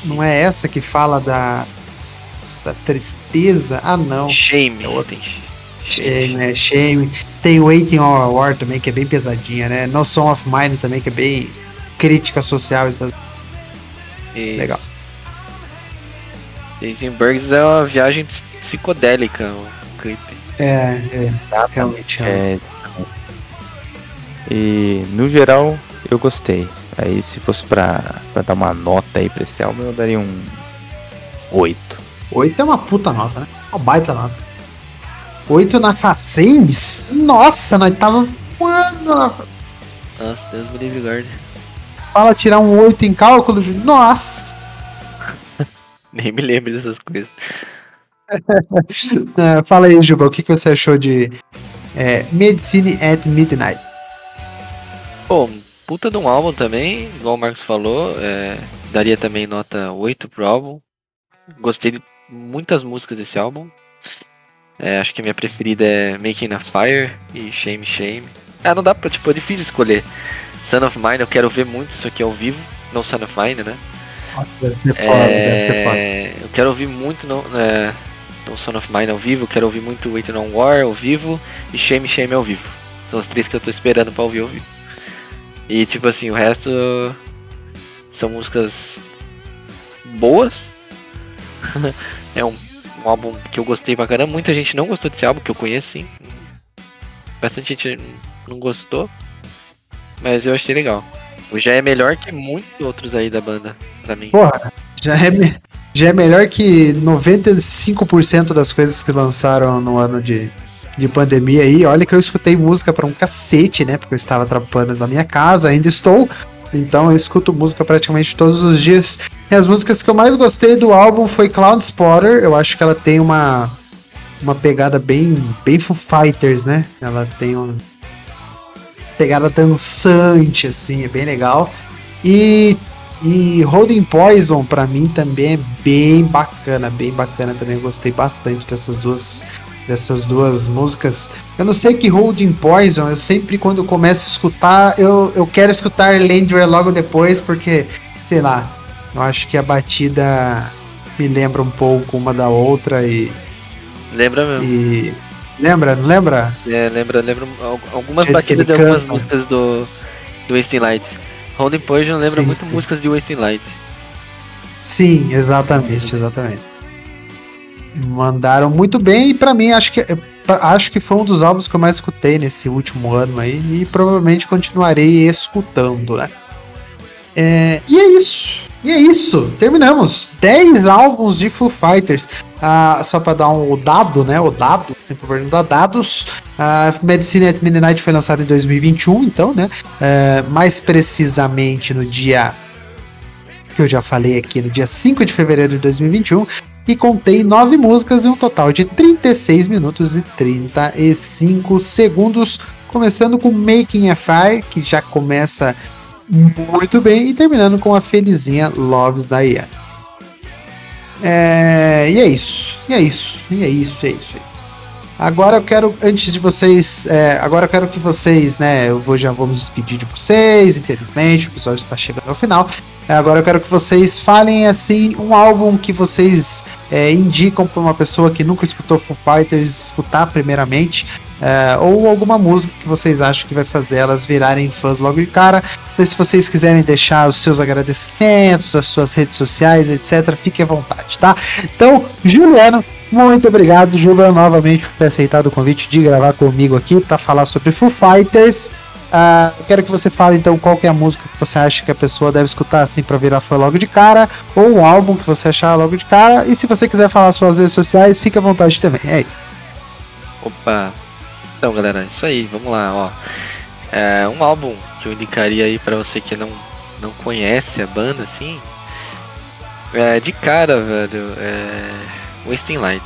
Não é essa que fala da. Da tristeza? Ah, não. Shame. É outra. Shame, é Shame. Tem Waiting on a War também, que é bem pesadinha, né? No Song of Mine também, que é bem crítica social. Essas... Isso. Legal. Chasing Birds é uma viagem ps- psicodélica, o clipe. É, é, realmente. é. É, e no geral eu gostei. Aí se fosse pra, pra dar uma nota aí pra esse álbum, eu daria um 8. 8 é uma puta nota, né? Uma baita nota. 8 na K6? Nossa, nós tava voando. Nossa, Deus me livre guarde. Fala tirar um 8 em cálculo, Júlio. Nossa! Nem me lembro dessas coisas. É, fala aí, Juba, o que, que você achou de é, Medicine at Midnight? Pô, um puta de um álbum também, igual o Marcos falou. é, daria também nota 8 pro álbum. Gostei de muitas músicas desse álbum. É, acho que a minha preferida é Making a Fire e Shame Shame. Ah, não dá pra, tipo, é difícil escolher. Son of Mine, eu quero ver muito isso aqui ao vivo. Não Son of Mine, né? Nossa, deve ser foda, deve ser foda. É, eu quero ouvir muito no, é, no Son of Mine ao vivo, eu quero ouvir muito Waiting on War ao vivo e Shame Shame ao vivo. São os três que eu tô esperando pra ouvir ao vivo. E tipo assim, o resto são músicas boas. é um, um álbum que eu gostei pra caramba. Muita gente não gostou desse álbum, que eu conheço sim. Bastante gente não gostou. Mas eu achei legal. Já é melhor que muitos outros aí da banda, pra mim. Porra, já é, já é melhor que 95% das coisas que lançaram no ano de, de pandemia aí. Olha que eu escutei música pra um cacete, né? Porque eu estava trampando na minha casa, ainda estou. Então eu escuto música praticamente todos os dias. E as músicas que eu mais gostei do álbum foi Cloud Spotter. Eu acho que ela tem uma, uma pegada bem, bem Foo Fighters, né? Ela tem uma pegada dançante, assim, é bem legal. E e Holding Poison pra mim também é bem bacana, bem bacana também. Eu gostei bastante dessas duas dessas duas músicas. Eu não sei que Holding Poison, eu sempre quando começo a escutar, eu, eu quero escutar Landry logo depois porque, sei lá, eu acho que a batida me lembra um pouco uma da outra e, Lembra mesmo. e lembra, não lembra? É, lembra, lembra al- algumas batidas de algumas canta. músicas do, do Wasting Light. Holding Poison lembra Sim, muito sim. músicas de Wasting Light. Sim, exatamente, exatamente. Mandaram muito bem e pra mim acho que é, acho que foi um dos álbuns que eu mais escutei nesse último ano aí e provavelmente continuarei escutando, né? É, e é isso. E é isso. Terminamos. 10 álbuns de Foo Fighters. Ah, só pra dar um o dado, né? O dado, sempre por dar dados. A Medicine at Midnight foi lançado em 2021, então, né? É, mais precisamente no dia que eu já falei aqui no dia 5 de fevereiro de 2021, e contei nove músicas e um total de 36 minutos e 35 segundos, começando com Making a Fire, que já começa muito bem, e terminando com a felizinha Loves Diane. É, e é isso, e é isso, e é isso, isso. é isso. Agora eu quero, antes de vocês, é, agora eu quero que vocês, né, eu vou, já vou me despedir de vocês, infelizmente, o episódio está chegando ao final. Agora eu quero que vocês falem assim um álbum que vocês é, indicam para uma pessoa que nunca escutou Foo Fighters escutar primeiramente. é, ou alguma música que vocês acham que vai fazer elas virarem fãs logo de cara. Então, se vocês quiserem deixar os seus agradecimentos, as suas redes sociais, etc., fique à vontade, tá? Então, Juliano, muito obrigado, Juliano, novamente por ter aceitado o convite de gravar comigo aqui para falar sobre Foo Fighters. Ah, eu quero que você fale então qual é a música que você acha que a pessoa deve escutar assim para virar fã logo de cara, ou um álbum que você achar logo de cara. E se você quiser falar suas redes sociais, fique à vontade também. É isso. Opa! Então, galera, isso aí, vamos lá, ó. É, um álbum que eu indicaria aí pra você que não, não conhece a banda, assim. É, de cara, velho, é. Wasting Light.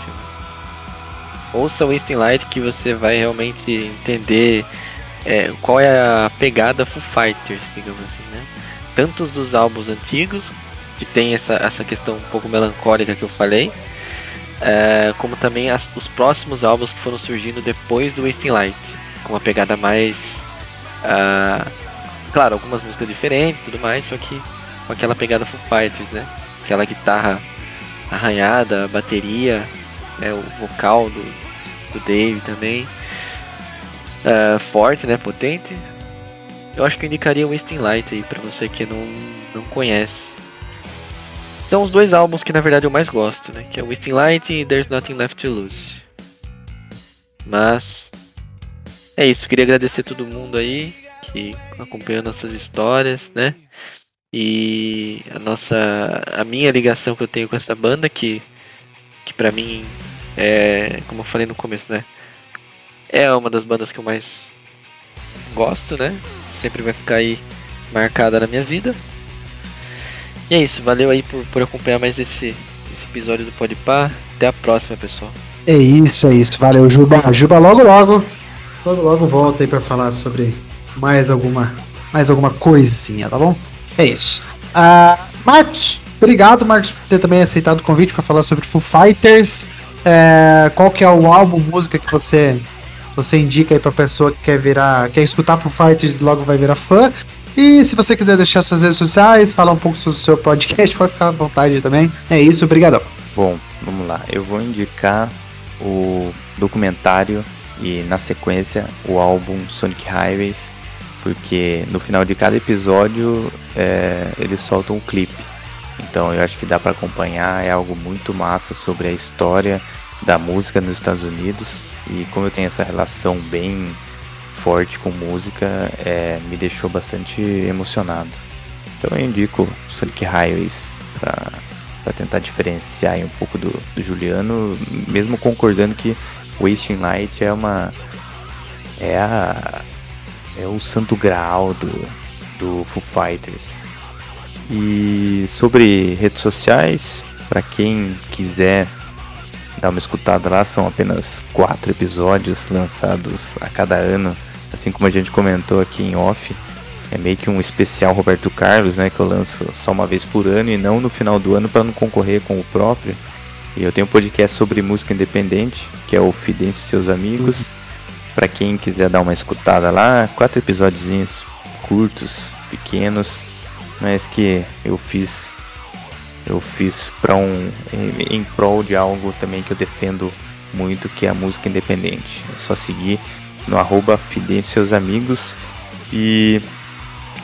Ouça Wasting Light que você vai realmente entender é, qual é a pegada Foo Fighters, digamos assim, né? Tanto dos álbuns antigos, que tem essa, essa questão um pouco melancólica que eu falei, é, como também as- os próximos álbuns que foram surgindo depois do Wasting Light, com uma pegada mais. ah, claro, algumas músicas diferentes tudo mais, só que com aquela pegada Foo Fighters, né? Aquela guitarra arranhada, a bateria, né? o vocal do, do Dave também. Ah, forte, né? Potente. Eu acho que eu indicaria o Wasting Light aí pra você que não, não conhece. São os dois álbuns que na verdade eu mais gosto, né? Que é Wasting Light e There's Nothing Left to Lose. Mas é isso, queria agradecer todo mundo aí que acompanhou nossas histórias, né? E a nossa a minha ligação que eu tenho com essa banda que que para mim é, como eu falei no começo, né? É uma das bandas que eu mais gosto, né? Sempre vai ficar aí marcada na minha vida. E é isso, valeu aí por, por acompanhar mais esse, esse episódio do Podpah. Até a próxima, pessoal. É isso, é isso. Valeu, Juba. Juba logo logo. Logo logo volta aí pra falar sobre mais alguma mais alguma coisinha, tá bom? É isso. Ah, Marcos, obrigado, Marcos, por ter também aceitado o convite pra falar sobre Foo Fighters. É, qual que é o álbum, música que você você indica aí pra pessoa que quer virar, quer escutar Foo Fighters logo vai virar fã? E se você quiser deixar suas redes sociais, falar um pouco sobre o seu podcast, pode ficar à vontade também. É isso, obrigadão. Bom, vamos lá. Eu vou indicar o documentário e na sequência o álbum Sonic Highways, porque no final de cada episódio é, eles soltam um clipe. Então eu acho que dá para acompanhar, é algo muito massa sobre a história da música nos Estados Unidos e como eu tenho essa relação bem forte com música, é, me deixou bastante emocionado. Então eu indico Sonic Highways para tentar diferenciar um pouco do, do Juliano, mesmo concordando que Wasting Light é uma é a é o santo graal do do Foo Fighters. E sobre redes sociais, para quem quiser dar uma escutada lá, são apenas quatro episódios lançados a cada ano, assim como a gente comentou aqui em off. É meio que um especial Roberto Carlos, né? Que eu lanço só uma vez por ano e não no final do ano para não concorrer com o próprio. E eu tenho um podcast sobre música independente, que é o Fidêncio e seus amigos. Para quem quiser dar uma escutada lá, quatro episódios curtos, pequenos, mas que eu fiz eu fiz para um em, em prol de algo também que eu defendo muito, que é a música independente. É só seguir no arroba seus amigos e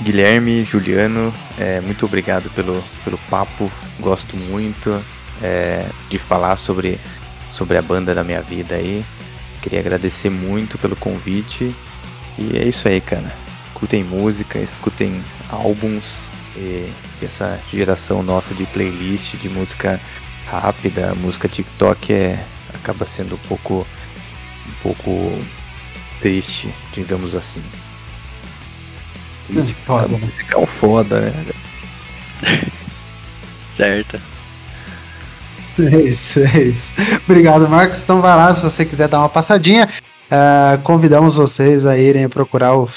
Guilherme, Juliano, é, muito obrigado pelo, pelo papo. Gosto muito é, de falar sobre, sobre a banda da minha vida aí. Queria agradecer muito pelo convite. E é isso aí, cara. Escutem música, escutem álbuns. E essa geração nossa de playlist de música rápida, música TikTok é acaba sendo um pouco um pouco triste, digamos assim. Triste, Foda, a né? música é um foda, né? Certo. É isso, é isso. Obrigado, Marcos. Então vai lá, se você quiser dar uma passadinha, ah, convidamos vocês a irem procurar o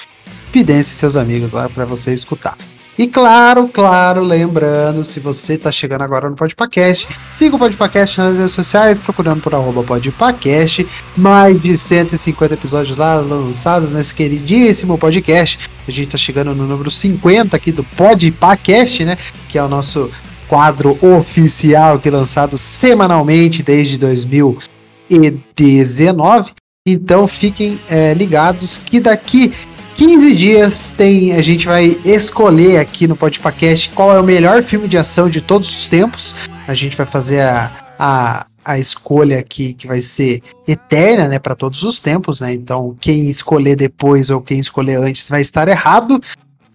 Fidência e seus amigos lá para você escutar. E claro, claro, lembrando, se você tá chegando agora no Podpacast, siga o Podpacast nas redes sociais, procurando por arroba Podpacast. Mais de 150 episódios lá lançados nesse queridíssimo podcast. A gente tá chegando no número 50 aqui do Podpacast, né? Que é o nosso quadro oficial que é lançado semanalmente desde 2019. Então fiquem é, ligados que daqui 15 dias tem a gente vai escolher aqui no Podpacast qual é o melhor filme de ação de todos os tempos. A gente vai fazer a, a, a escolha aqui que vai ser eterna, né, para todos os tempos, né? Então, quem escolher depois ou quem escolher antes vai estar errado.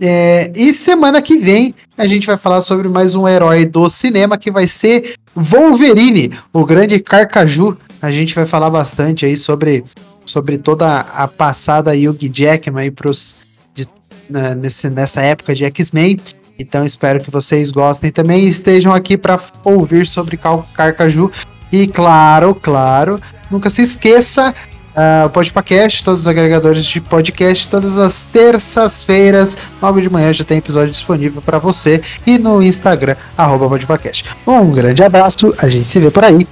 É, e semana que vem a gente vai falar sobre mais um herói do cinema que vai ser Wolverine, o grande Carcaju. A gente vai falar bastante aí sobre sobre toda a passada Hugh Jackman aí pros, de, né, nesse, nessa época de X-Men. Então espero que vocês gostem também e estejam aqui para ouvir sobre Carcaju. E claro, claro, nunca se esqueça, uh, o Podpacast, todos os agregadores de podcast, todas as terças-feiras, logo de manhã já tem episódio disponível para você e no Instagram, arroba. Um grande abraço, a gente se vê por aí.